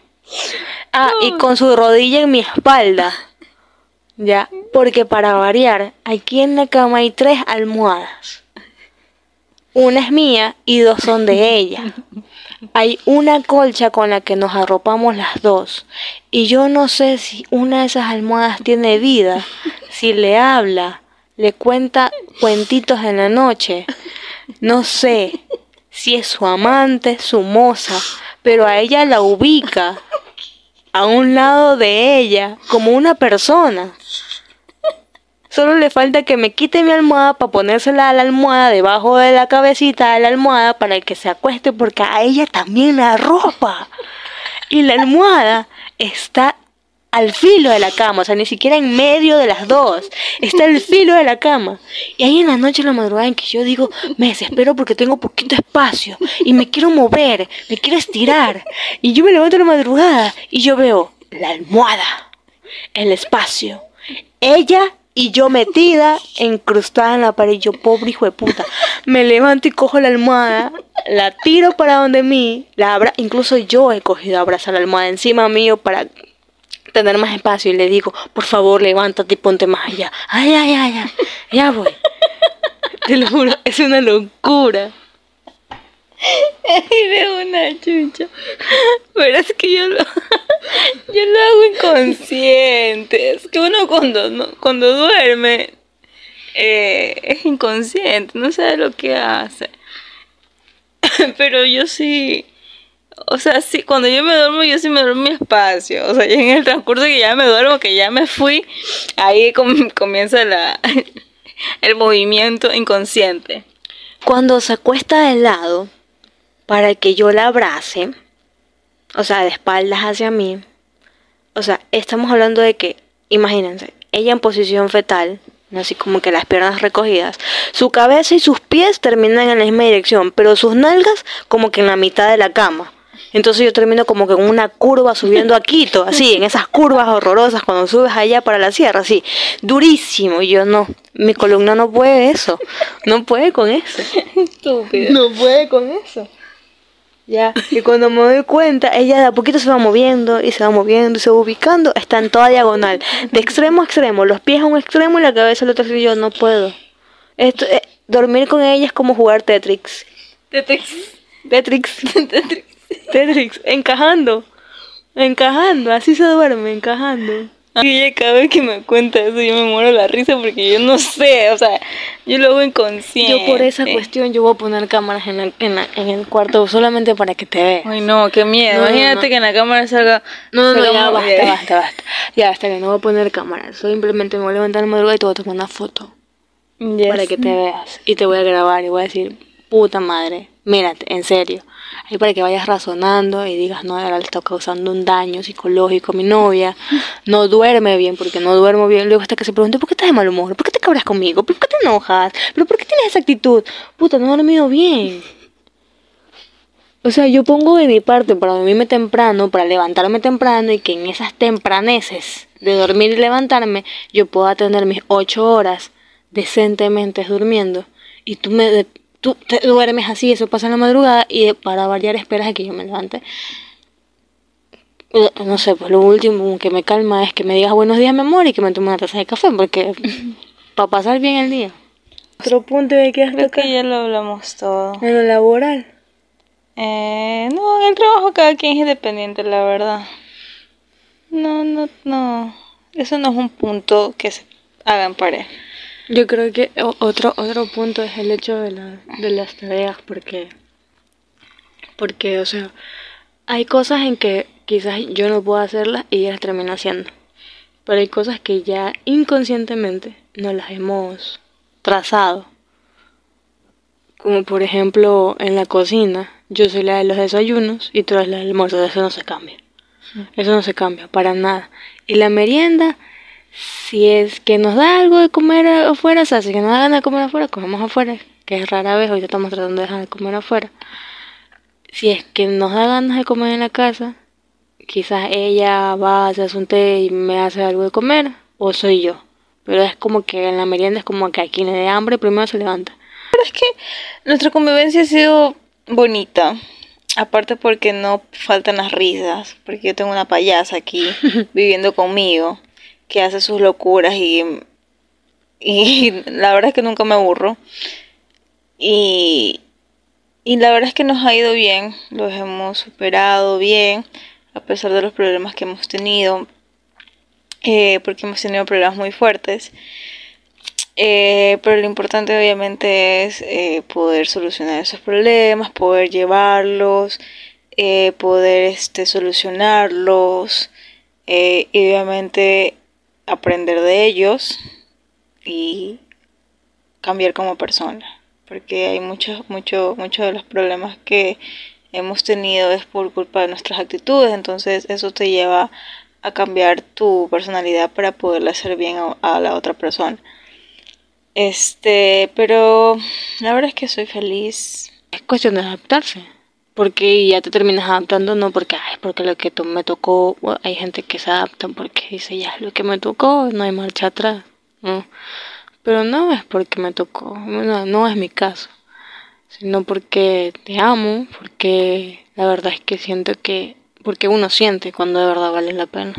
Ah, y con su rodilla en mi espalda. Ya, porque para variar, aquí en la cama hay tres almohadas. Una es mía y dos son de ella. Hay una colcha con la que nos arropamos las dos. Y yo no sé si una de esas almohadas tiene vida, si le habla, le cuenta cuentitos en la noche. No sé si es su amante, su moza, pero a ella la ubica a un lado de ella como una persona. Solo le falta que me quite mi almohada para ponérsela a la almohada debajo de la cabecita de la almohada para que se acueste porque a ella también la ropa. Y la almohada está al filo de la cama, o sea, ni siquiera en medio de las dos. Está al filo de la cama. Y ahí en la noche, la madrugada, en que yo digo, me desespero porque tengo poquito espacio y me quiero mover, me quiero estirar. Y yo me levanto en la madrugada y yo veo la almohada, el espacio, ella y yo metida, encrustada en la pared. Yo, pobre hijo de puta, me levanto y cojo la almohada, la tiro para donde mí, la abra, incluso yo he cogido a abrazar la almohada encima mío para tener más espacio y le digo, por favor, levántate y ponte más allá. Ay, ay, ay, ay, ya voy. Te lo juro, es una locura. Ay, de una chucha. Pero es que yo lo, yo lo hago inconsciente. Es que uno cuando, no- cuando duerme eh, es inconsciente, no sabe lo que hace. Pero yo sí. O sea, sí, cuando yo me duermo, yo sí me duermo en mi espacio. O sea, en el transcurso que ya me duermo, que ya me fui, ahí com- comienza la, el movimiento inconsciente. Cuando se acuesta de lado para que yo la abrace, o sea, de espaldas hacia mí, o sea, estamos hablando de que, imagínense, ella en posición fetal, así como que las piernas recogidas, su cabeza y sus pies terminan en la misma dirección, pero sus nalgas como que en la mitad de la cama. Entonces yo termino como que en una curva subiendo a Quito, así, en esas curvas horrorosas cuando subes allá para la sierra, así, durísimo. Y yo no, mi columna no puede eso, no puede con eso. Estúpido. No puede con eso. Ya, y cuando me doy cuenta, ella de a poquito se va moviendo y se va moviendo y se va ubicando, está en toda diagonal, de extremo a extremo, los pies a un extremo y la cabeza al otro extremo. y Yo no puedo, Esto, eh, dormir con ella es como jugar Tetris. Tetris. Tetris. Tetris. Tetris. Encajando. Encajando. Así se duerme, encajando. Y cada vez que me cuenta eso yo me muero la risa porque yo no sé, o sea, yo lo hago inconsciente. Yo por esa cuestión yo voy a poner cámaras en, la- en, la- en el cuarto solamente para que te veas. Ay no, qué miedo. No, no, Imagínate no. que en la cámara salga... No, no, no, salga ya basta, bien. basta, basta. Ya, hasta que no voy a poner cámaras. Simplemente me voy a levantar en madrugada y te voy a tomar una foto. Yes. para que te veas y te voy a grabar y voy a decir, puta madre, mírate, en serio. Ahí para que vayas razonando y digas, no, ahora le está causando un daño psicológico a mi novia, no duerme bien porque no duermo bien. Luego hasta que se pregunte, ¿por qué estás de mal humor? ¿Por qué te cabras conmigo? ¿Por qué te enojas? ¿Pero por qué tienes esa actitud? Puta, no he dormido bien. O sea, yo pongo de mi parte para dormirme temprano, para levantarme temprano y que en esas tempraneces de dormir y levantarme yo pueda tener mis ocho horas decentemente durmiendo y tú me tú te duermes así, eso pasa en la madrugada y para variar esperas a que yo me levante. Eh, No sé, pues lo último que me calma es que me digas buenos días, mi amor, y que me tome una taza de café, porque para pasar bien el día. Otro punto de que has Creo que ya lo hablamos todo. en lo laboral. Eh, no, en el trabajo cada quien es independiente, la verdad. No, no, no. Eso no es un punto que se haga en pareja. Yo creo que otro otro punto es el hecho de, la, de las tareas, porque, porque, o sea, hay cosas en que quizás yo no puedo hacerlas y ellas las terminan haciendo. Pero hay cosas que ya inconscientemente no las hemos trazado. Como por ejemplo en la cocina, yo soy la de los desayunos y tú eres la del almuerzo, eso no se cambia. Eso no se cambia para nada. Y la merienda, si es que nos da algo de comer afuera, o sea, si nos da ganas de comer afuera, comemos afuera, que es rara vez, ahorita estamos tratando de dejar de comer afuera. Si es que nos da ganas de comer en la casa, quizás ella va a hacerse un té y me hace algo de comer, o soy yo. Pero es como que en la merienda es como que a quien le dé hambre primero se levanta. Pero es que nuestra convivencia ha sido bonita. Aparte porque no faltan las risas, porque yo tengo una payasa aquí viviendo conmigo que hace sus locuras y, y la verdad es que nunca me aburro. Y, y la verdad es que nos ha ido bien, los hemos superado bien, a pesar de los problemas que hemos tenido, eh, porque hemos tenido problemas muy fuertes. Eh, pero lo importante obviamente es eh, poder solucionar esos problemas, poder llevarlos, poder este, solucionarlos y obviamente aprender de ellos y cambiar como persona. Porque hay muchos mucho, muchos de los problemas que hemos tenido es por culpa de nuestras actitudes, entonces eso te lleva a cambiar tu personalidad para poderle hacer bien a, a la otra persona. Este, pero la verdad es que soy feliz. Es cuestión de adaptarse. Porque ya te terminas adaptando, no porque, ay, porque lo que me tocó, hay gente que se adapta porque dice, ya, lo que me tocó, no hay marcha atrás. ¿no? Pero no es porque me tocó, no, no es mi caso. Sino porque te amo, porque la verdad es que siento que, porque uno siente cuando de verdad vale la pena.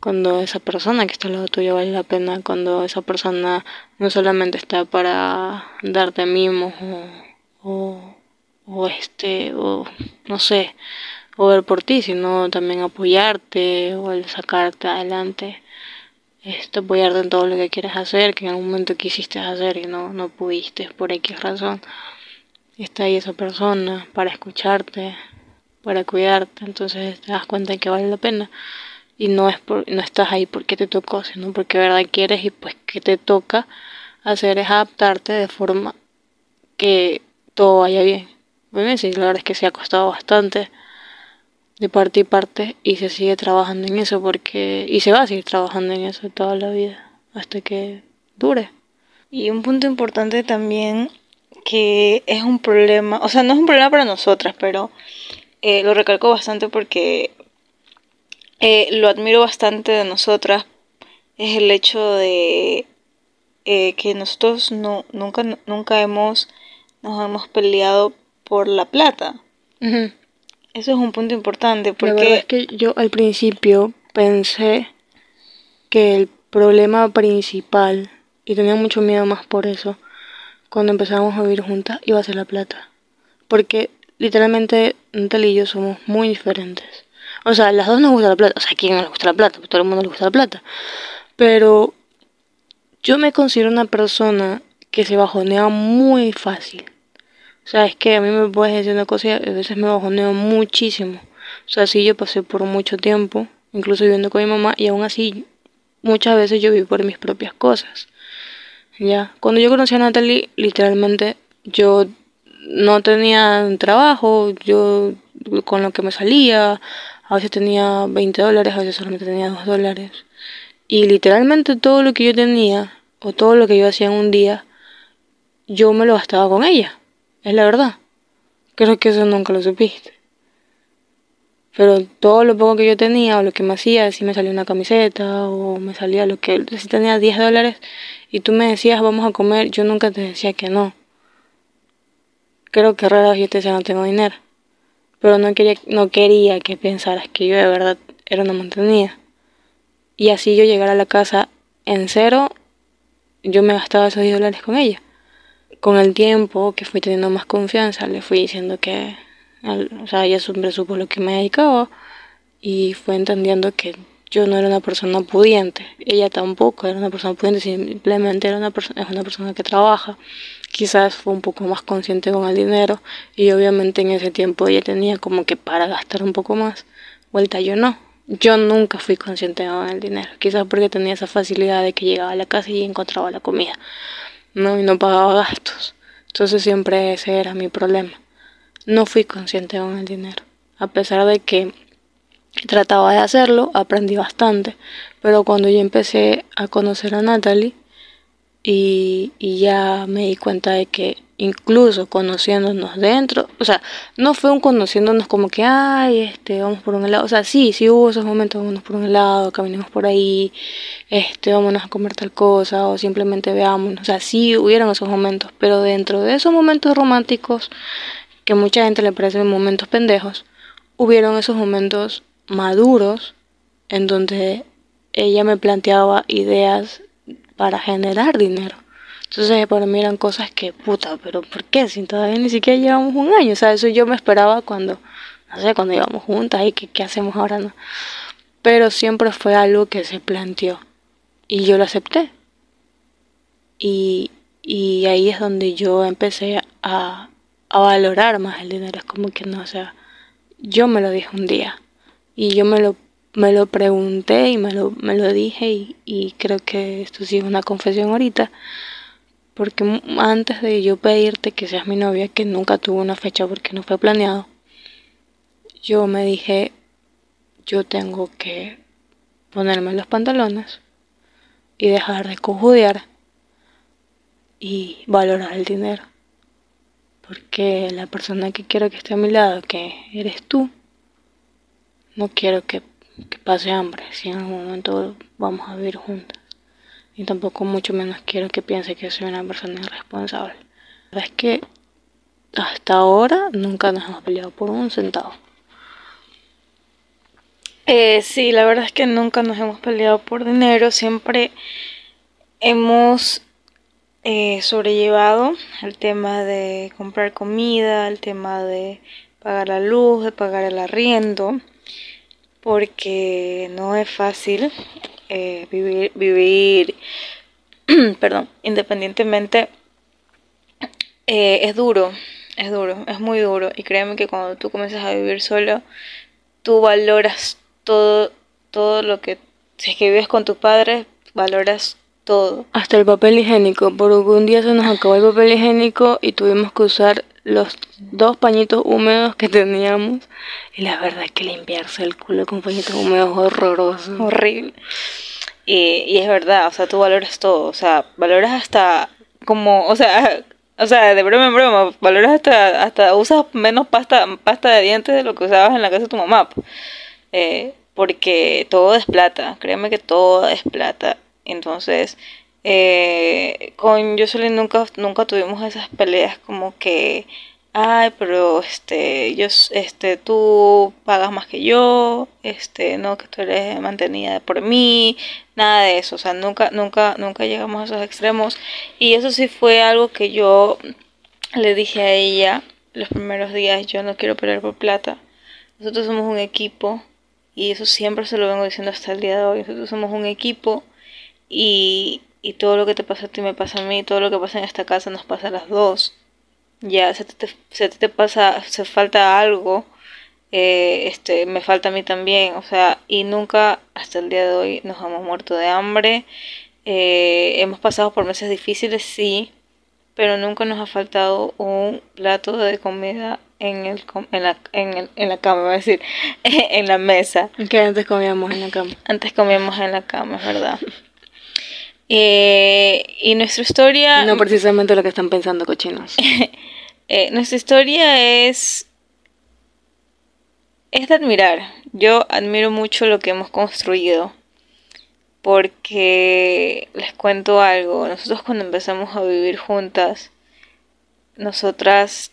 Cuando esa persona que está al lado tuyo vale la pena, cuando esa persona no solamente está para darte mimos o, o este, o no sé, o ver por ti, sino también apoyarte o el sacarte adelante, este, apoyarte en todo lo que quieres hacer, que en algún momento quisiste hacer y no, no pudiste por X razón. Está ahí esa persona para escucharte, para cuidarte, entonces te das cuenta que vale la pena y no es por, no estás ahí porque te tocó, sino porque de verdad quieres y pues que te toca hacer es adaptarte de forma que todo vaya bien. Bueno, sí, la verdad es que se ha costado bastante de parte y parte y se sigue trabajando en eso porque y se va a seguir trabajando en eso toda la vida hasta que dure. Y un punto importante también que es un problema, o sea, no es un problema para nosotras, pero eh, lo recalco bastante porque eh, lo admiro bastante de nosotras, es el hecho de eh, que nosotros no, nunca, nunca hemos, nos hemos peleado por la plata. Eso es un punto importante La verdad es porque que yo al principio pensé que el problema principal, y tenía mucho miedo más por eso, cuando empezábamos a vivir juntas, iba a ser la plata. Porque literalmente Natalia y yo somos muy diferentes. O sea, las dos nos gusta la plata. O sea, ¿a quién no le gusta la plata? Pues todo el mundo le gusta la plata. Pero yo me considero una persona que se bajonea muy fácil. O sea, es que a mí me puedes decir una cosa y a veces me bajoneo muchísimo. O sea, sí, yo pasé por mucho tiempo, incluso viviendo con mi mamá, y aún así muchas veces yo viví por mis propias cosas. Ya, cuando yo conocí a Natalie, literalmente yo no tenía trabajo, yo con lo que me salía, a veces tenía 20 dólares, a veces solamente tenía 2 dólares. Y literalmente todo lo que yo tenía, o todo lo que yo hacía en un día, yo me lo gastaba con ella. Es la verdad. Creo que eso nunca lo supiste. Pero todo lo poco que yo tenía o lo que me hacía, si me salía una camiseta o me salía lo que... Si tenía 10 dólares y tú me decías vamos a comer, yo nunca te decía que no. Creo que rara vez yo te decía no tengo dinero. Pero no quería, no quería que pensaras que yo de verdad era una mantenida. Y así yo llegar a la casa en cero, yo me gastaba esos 10 dólares con ella. Con el tiempo que fui teniendo más confianza, le fui diciendo que, o sea, ella siempre supo lo que me dedicaba y fue entendiendo que yo no era una persona pudiente, ella tampoco era una persona pudiente, simplemente era una es una persona que trabaja. Quizás fue un poco más consciente con el dinero y obviamente en ese tiempo ella tenía como que para gastar un poco más. Vuelta yo no. Yo nunca fui consciente con el dinero, quizás porque tenía esa facilidad de que llegaba a la casa y encontraba la comida, ¿no? Y no pagaba gastos. Entonces siempre ese era mi problema. No fui consciente con el dinero, a pesar de que Trataba de hacerlo, aprendí bastante, pero cuando yo empecé a conocer a Natalie y, y ya me di cuenta de que incluso conociéndonos dentro, o sea, no fue un conociéndonos como que, ay, este, vamos por un helado, o sea, sí, sí hubo esos momentos, vámonos por un helado, caminemos por ahí, este, vámonos a comer tal cosa, o simplemente veamos, o sea, sí hubieron esos momentos, pero dentro de esos momentos románticos, que mucha gente le parecen momentos pendejos, hubieron esos momentos maduros en donde ella me planteaba ideas para generar dinero. Entonces para mí eran cosas que, puta, pero ¿por qué? Si todavía ni siquiera llevamos un año. O sea, eso yo me esperaba cuando, no sé, cuando íbamos juntas y que qué hacemos ahora, ¿no? Pero siempre fue algo que se planteó y yo lo acepté. Y, y ahí es donde yo empecé a, a valorar más el dinero. Es como que no, o sea, yo me lo dije un día y yo me lo, me lo pregunté y me lo, me lo dije y, y creo que esto sí es una confesión ahorita. Porque antes de yo pedirte que seas mi novia, que nunca tuvo una fecha porque no fue planeado, yo me dije, yo tengo que ponerme los pantalones y dejar de cojudear y valorar el dinero. Porque la persona que quiero que esté a mi lado, que eres tú, no quiero que, pase hambre si en algún momento vamos a vivir juntas. Y tampoco mucho menos quiero que piense que soy una persona irresponsable. La verdad es que hasta ahora nunca nos hemos peleado por un centavo. Eh, sí, la verdad es que nunca nos hemos peleado por dinero. Siempre hemos eh, sobrellevado el tema de comprar comida, el tema de pagar la luz, de pagar el arriendo porque no es fácil eh, vivir, vivir perdón, independientemente. Eh, es duro, es duro, es muy duro. Y créeme que cuando tú comienzas a vivir solo, tú valoras todo, todo lo que, si es que vives con tus padres, valoras todo. Hasta el papel higiénico, porque un día se nos acabó el papel higiénico y tuvimos que usar los dos pañitos húmedos que teníamos. Y la verdad es que limpiarse el culo con pañitos húmedos es horroroso. Horrible. Y, y es verdad, o sea, tú valoras todo. O sea, valoras hasta como, o sea, o sea, de broma en broma, valoras hasta, hasta usas menos pasta, pasta de dientes de lo que usabas en la casa de tu mamá. Eh, porque todo es plata, créeme que todo es plata. Entonces, eh, con Jocelyn nunca, nunca tuvimos esas peleas como que ay, pero este, yo, este, tú pagas más que yo, este, no, que tú eres mantenida por mí, nada de eso, o sea, nunca, nunca, nunca llegamos a esos extremos. Y eso sí fue algo que yo le dije a ella los primeros días, yo no quiero pelear por plata. Nosotros somos un equipo y eso siempre se lo vengo diciendo hasta el día de hoy. Nosotros somos un equipo y, y todo lo que te pasa a ti me pasa a mí, todo lo que pasa en esta casa nos pasa a las dos ya se te, se te pasa, se falta algo, eh, este, me falta a mí también, o sea, y nunca hasta el día de hoy nos hemos muerto de hambre, eh, hemos pasado por meses difíciles, sí, pero nunca nos ha faltado un plato de comida en, el, en, la, en, el, en la cama, voy a decir, en la mesa. Que antes comíamos en la cama. Antes comíamos en la cama, es verdad. Eh, y nuestra historia... No precisamente lo que están pensando cochinos. Eh, nuestra historia es... Es de admirar. Yo admiro mucho lo que hemos construido. Porque les cuento algo. Nosotros cuando empezamos a vivir juntas, nosotras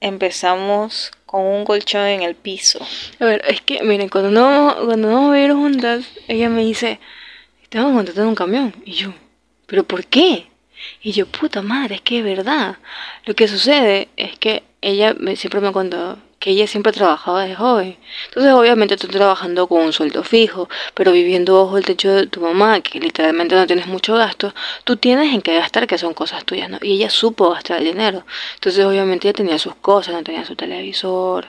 empezamos con un colchón en el piso. A ver, es que, miren, cuando no, cuando no vivir juntas, ella me dice, tengo que contratar un camión. Y yo, ¿pero por qué? Y yo, puta madre, es que es verdad. Lo que sucede es que ella me, siempre me contó que ella siempre trabajaba de joven. Entonces, obviamente, tú trabajando con un sueldo fijo, pero viviendo bajo el techo de tu mamá, que literalmente no tienes mucho gasto, tú tienes en qué gastar, que son cosas tuyas, ¿no? Y ella supo gastar el dinero. Entonces, obviamente, ella tenía sus cosas, no tenía su televisor,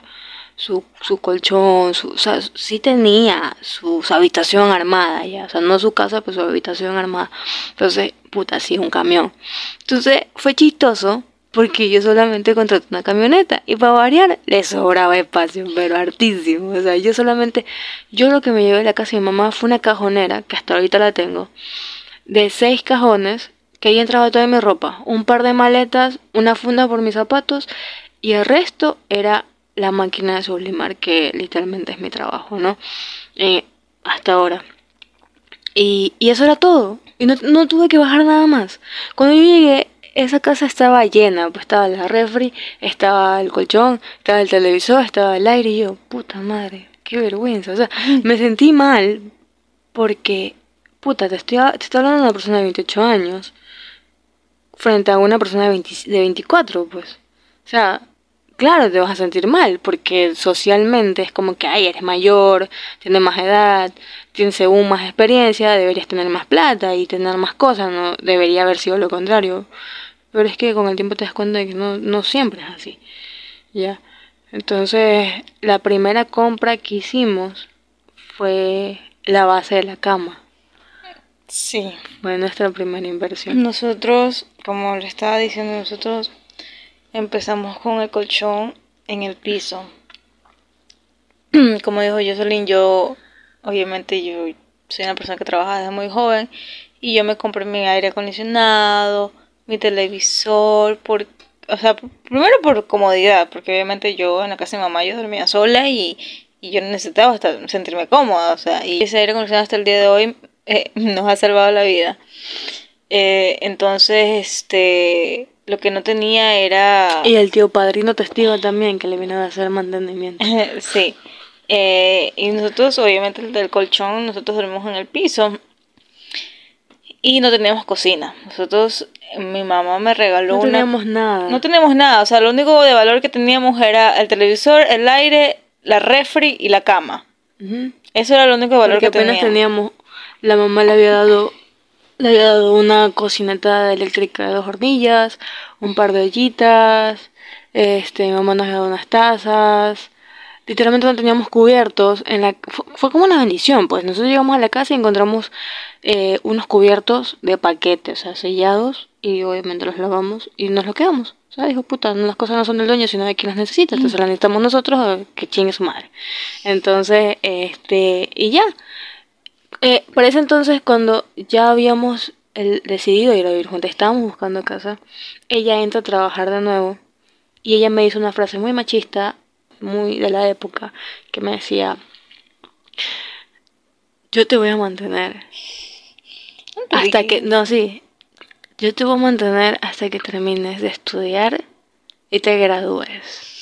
su, su colchón, su, o sea, sí tenía su, habitación armada ya, o sea, no su casa, pero su habitación armada. Entonces, puta, sí, un camión. Entonces, fue chistoso porque yo solamente contraté una camioneta y para variar le sobraba espacio, pero hartísimo. O sea, yo solamente, yo lo que me llevé de la casa de mi mamá fue una cajonera, que hasta ahorita la tengo, de seis cajones, que ahí entraba toda mi ropa, un par de maletas, una funda por mis zapatos y el resto era la máquina de sublimar, que literalmente es mi trabajo, ¿no? Eh, hasta ahora. Y, y, eso era todo. Y no, no, tuve que bajar nada más. Cuando yo llegué, esa casa estaba llena. Pues estaba la refri, estaba el colchón, estaba el televisor, estaba el aire. Y yo, puta madre, qué vergüenza. O sea, me sentí mal porque, puta, te estoy, te estoy hablando de una persona de 28 años frente a una persona de, 20, de 24, pues. O sea, claro, te vas a sentir mal, porque socialmente es como que, ay, eres mayor, tienes más edad, tienes según más experiencia, deberías tener más plata y tener más cosas, no debería haber sido lo contrario. Pero es que con el tiempo te das cuenta de que no, no siempre es así. ¿Ya? Entonces, la primera compra que hicimos fue la base de la cama. Sí. Fue nuestra primera inversión. Nosotros, como le estaba diciendo, nosotros Empezamos con el colchón en el piso. Como dijo Jocelyn, yo, obviamente yo soy una persona que trabaja desde muy joven y yo me compré mi aire acondicionado, mi televisor, por, o sea, primero por comodidad, porque obviamente yo en la casa de mamá yo dormía sola y, y yo necesitaba hasta sentirme cómoda, o sea, y ese aire acondicionado hasta el día de hoy eh, nos ha salvado la vida. Eh, entonces, este, lo que no tenía era... Y el tío padrino testigo también, que le vino a hacer mantenimiento. sí. Eh, y nosotros, obviamente, el del colchón, nosotros dormimos en el piso. Y no teníamos cocina. Nosotros, mi mamá me regaló no una... No teníamos nada. No teníamos nada. O sea, lo único de valor que teníamos era el televisor, el aire, la refri y la cama. Eso era lo único de valor Porque que apenas teníamos... La mamá le había dado le había dado una cocineta eléctrica de dos hornillas, un par de ollitas, este, mi mamá nos había dado unas tazas. Literalmente no teníamos cubiertos. En la, fue, como una bendición, pues. Nosotros llegamos a la casa y encontramos eh, unos cubiertos de paquetes, o sea, sellados. Y obviamente los lavamos y nos los quedamos. O sea, dijo, puta, las cosas no son del dueño, sino de quien las necesita. Entonces las necesitamos nosotros, que chingue su madre. Entonces, este, y ya. Eh, por ese entonces, cuando ya habíamos el, decidido ir a vivir juntos, estábamos buscando casa, ella entra a trabajar de nuevo y ella me hizo una frase muy machista, muy de la época, que me decía, yo te voy a mantener hasta que, no, sí, yo te voy a mantener hasta que termines de estudiar y te gradúes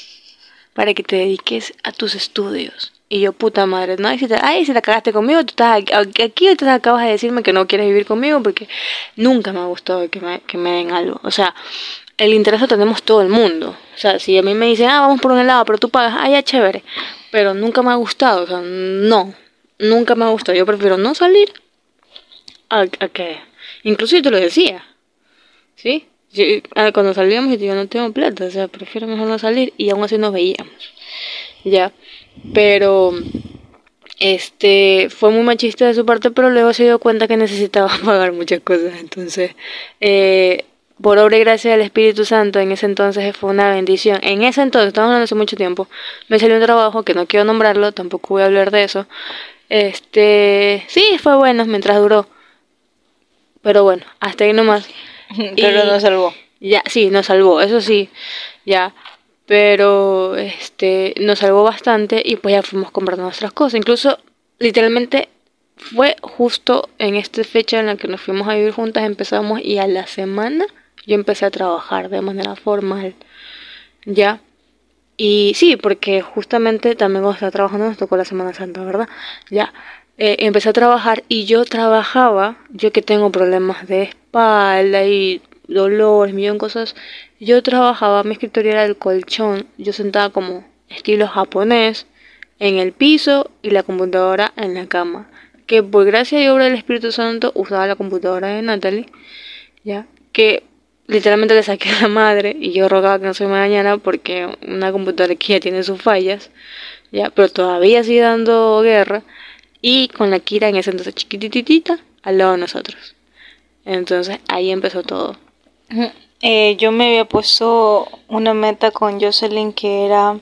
para que te dediques a tus estudios. Y yo, puta madre, ¿no? Y si te, ay, si te cagaste conmigo, tú estás aquí, aquí tú acabas de decirme que no quieres vivir conmigo porque nunca me ha gustado que me, que me den algo. O sea, el interés lo tenemos todo el mundo. O sea, si a mí me dicen, ah, vamos por un helado, pero tú pagas, ah, ya chévere. Pero nunca me ha gustado, o sea, no, nunca me ha gustado. Yo prefiero no salir a, a que, incluso yo te lo decía, ¿sí? Ah, cuando salíamos y yo no tengo plata, o sea, prefiero mejor no salir y aún así nos veíamos, ya. Pero, este, fue muy machista de su parte, pero luego se dio cuenta que necesitaba pagar muchas cosas, entonces, eh, por obra y gracia del Espíritu Santo, en ese entonces fue una bendición. En ese entonces, estamos hablando hace mucho tiempo, me salió un trabajo que no quiero nombrarlo, tampoco voy a hablar de eso. Este, sí, fue bueno mientras duró. Pero bueno, hasta ahí nomás. Pero nos salvó. Ya, sí, nos salvó, eso sí, ya. Pero, este, nos salvó bastante y pues ya fuimos comprando nuestras cosas. Incluso, literalmente, fue justo en esta fecha en la que nos fuimos a vivir juntas, empezamos y a la semana yo empecé a trabajar de manera formal, ya. Y sí, porque justamente también cuando estaba trabajando nos tocó la Semana Santa, ¿verdad? Ya. Eh, empecé a trabajar y yo trabajaba, yo que tengo problemas de espalda y dolores, millón de cosas, yo trabajaba, mi escritorio era el colchón, yo sentaba como estilo japonés en el piso y la computadora en la cama. Que por gracia y obra del Espíritu Santo usaba la computadora de Natalie, ya, que literalmente le saqué a la madre y yo rogaba que no se me dañara porque una computadora que ya tiene sus fallas, ya, pero todavía sigue dando guerra y con la Kira en ese entonces chiquititita al lado de nosotros. Entonces ahí empezó todo. Eh, yo me había puesto una meta con Jocelyn que era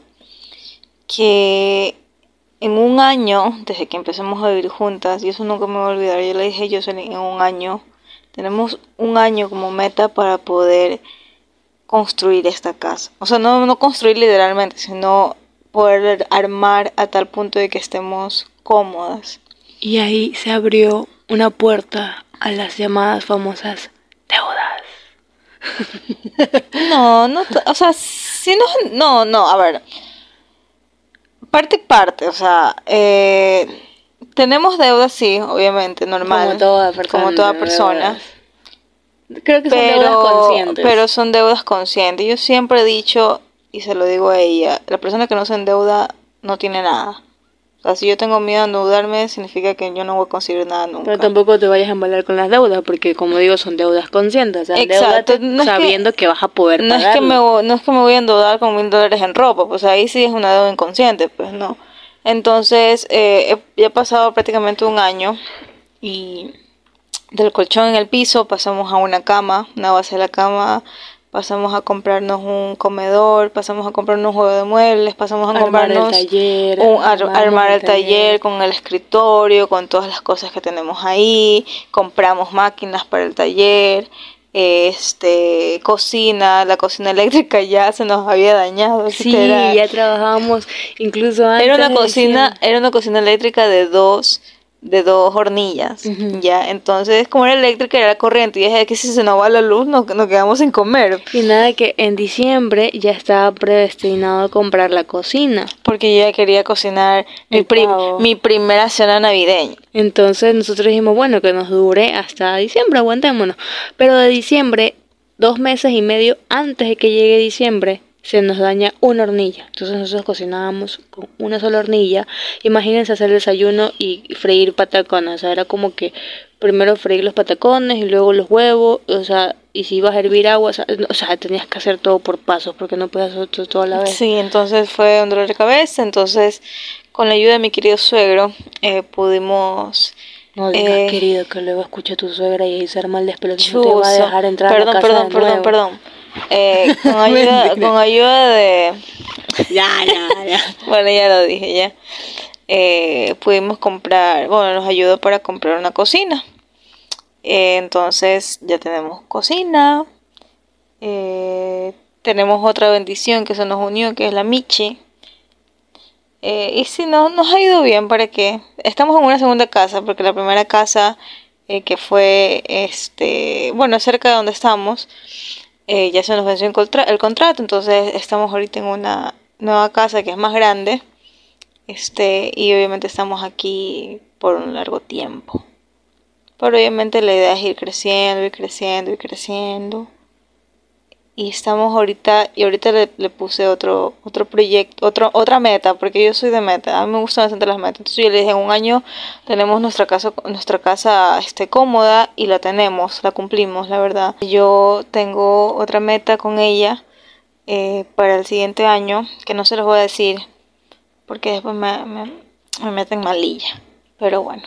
que en un año, desde que empezamos a vivir juntas, y eso nunca me voy a olvidar, yo le dije a Jocelyn en un año tenemos un año como meta para poder construir esta casa. O sea, no, no construir literalmente, sino poder armar a tal punto de que estemos cómodas. Y ahí se abrió una puerta a las llamadas famosas deudas. No, no, o sea, si no, no, no, a ver, parte y parte, o sea, eh, tenemos deudas, sí, obviamente, normal. Como toda persona. Como toda persona. Creo que son pero, deudas conscientes. Pero son deudas conscientes. Yo siempre he dicho, y se lo digo a ella, la persona que no se endeuda no tiene nada. O sea, si yo tengo miedo a endeudarme, significa que yo no voy a conseguir nada nunca. Pero tampoco te vayas a embalar con las deudas, porque como digo, son deudas conscientes. O sea, Exacto. No sabiendo que, vas a poder no Es que me, no es que me voy a endeudar con mil dólares en ropa, pues ahí sí es una deuda inconsciente, pues no. Entonces, eh, ya ha pasado prácticamente un año y del colchón en el piso pasamos a una cama, una base de la cama, pasamos a comprarnos un comedor, pasamos a comprarnos un juego de muebles, pasamos a comprarnos el taller, un, armar el taller con el escritorio, con todas las cosas que tenemos ahí, compramos máquinas para el taller, este cocina, la cocina eléctrica ya se nos había dañado. Sí, ya trabajábamos incluso antes. Era una cocina, era una cocina eléctrica de dos de dos hornillas, ya, entonces como era eléctrica era corriente y dije que si se nos va la luz nos, nos quedamos sin comer. Y nada que en diciembre ya estaba predestinado a comprar la cocina. Porque yo ya quería cocinar mi, mi primera cena navideña. Entonces nosotros dijimos, bueno, que nos dure hasta diciembre, aguantémonos. Pero de diciembre, dos meses y medio antes de que llegue diciembre, se nos daña una hornilla. Entonces nosotros cocinábamos con una sola hornilla. Imagínense hacer desayuno y freír patacones. O sea, era como que primero freír los patacones y luego los huevos. O sea, y si ibas a hervir agua, o sea, tenías que hacer todo por pasos porque no puedes hacer todo a la vez. Sí, entonces fue un dolor de cabeza. Entonces, con la ayuda de mi querido suegro, eh, pudimos... No digas, eh, querido, que luego escucha tu suegra y ahí se arma el despelote. No te va a dejar entrar perdón, a la casa perdón, de perdón, nuevo. perdón. Eh, con, ayuda, con ayuda de... Ya, ya, ya. bueno, ya lo dije, ya. Eh, pudimos comprar, bueno, nos ayudó para comprar una cocina. Eh, entonces ya tenemos cocina. Eh, tenemos otra bendición que se nos unió, que es la Michi. Eh, y si no, nos ha ido bien, ¿para qué? Estamos en una segunda casa, porque la primera casa eh, que fue, este, bueno, cerca de donde estamos, eh, ya se nos venció el, contra- el contrato, entonces estamos ahorita en una nueva casa que es más grande. Este, y obviamente estamos aquí por un largo tiempo. Pero obviamente la idea es ir creciendo, ir creciendo, ir creciendo. Y estamos ahorita, y ahorita le, le puse otro, otro proyecto, otro, otra meta, porque yo soy de meta, a mí me gustan bastante las metas. Entonces yo le dije, en un año tenemos nuestra casa, nuestra casa este, cómoda y la tenemos, la cumplimos, la verdad. Yo tengo otra meta con ella eh, para el siguiente año, que no se los voy a decir, porque después me, me, me meten malilla. Pero bueno.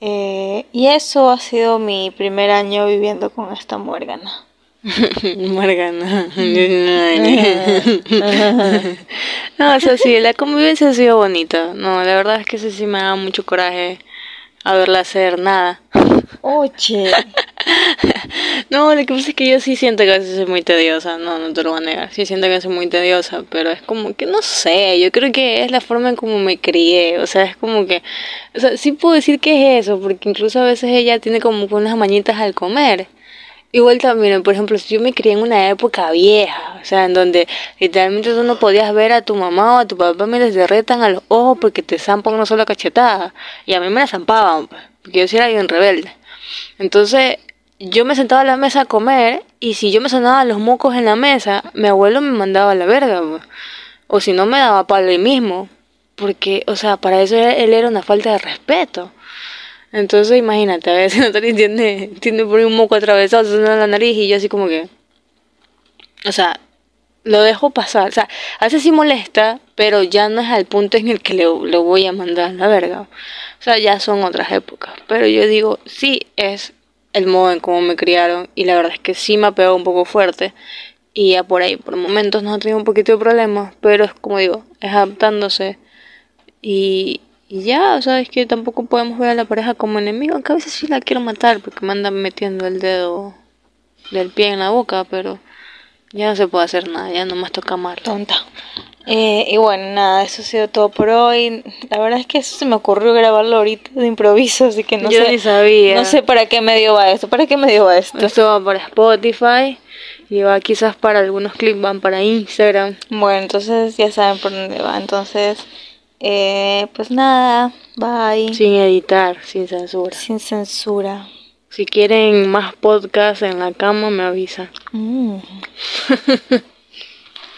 Eh, y eso ha sido mi primer año viviendo con esta muérgana. Morgana. no, o sea, sí, la convivencia ha sido bonita. No, la verdad es que eso sí me da mucho coraje a verla hacer nada. Oye. No, lo que pasa es que yo sí siento que a veces soy muy tediosa, no, no te lo voy a negar, sí siento que soy muy tediosa, pero es como que no sé, yo creo que es la forma en como me crié, o sea, es como que, o sea, sí puedo decir que es eso, porque incluso a veces ella tiene como unas mañitas al comer. Igual también, por ejemplo, si yo me crié en una época vieja, o sea, en donde literalmente tú no podías ver a tu mamá o a tu papá mientras te retan a los ojos porque te zampan una sola cachetada, y a mí me la zampaban, porque yo sí era bien rebelde. Entonces, yo me sentaba a la mesa a comer y si yo me sonaba los mocos en la mesa, mi abuelo me mandaba a la verga. O si no, me daba palo ahí mismo. Porque, o sea, para eso él era una falta de respeto. Entonces, imagínate, a veces Natalie tiene, tiene por un moco atravesado, se la nariz y yo así como que... O sea, lo dejo pasar. O sea, a veces sí molesta, pero ya no es al punto en el que le, lo voy a mandar la verga. O sea, ya son otras épocas. Pero yo digo, sí, es el modo en cómo me criaron y la verdad es que sí me ha pegado un poco fuerte. Y ya por ahí, por momentos nos ha tenido un poquito de problemas, pero es como digo, es adaptándose. Y, y ya, o sea, es que tampoco podemos ver a la pareja como enemigo, aunque a veces sí la quiero matar porque me andan metiendo el dedo del pie en la boca, pero ya no se puede hacer nada, ya nomás toca amarlo. Tonta. Eh, y bueno, nada, eso ha sido todo por hoy. La verdad es que eso se me ocurrió grabarlo ahorita de improviso, así que no Yo sé. ni sabía. No sé para qué medio va esto. ¿Para qué medio va esto? Esto va para Spotify y va quizás para algunos clips, van para Instagram. Bueno, entonces ya saben por dónde va. Entonces, eh, pues nada, bye. Sin editar, sin censura. Sin censura. Si quieren más podcasts en la cama, me avisan. Mm.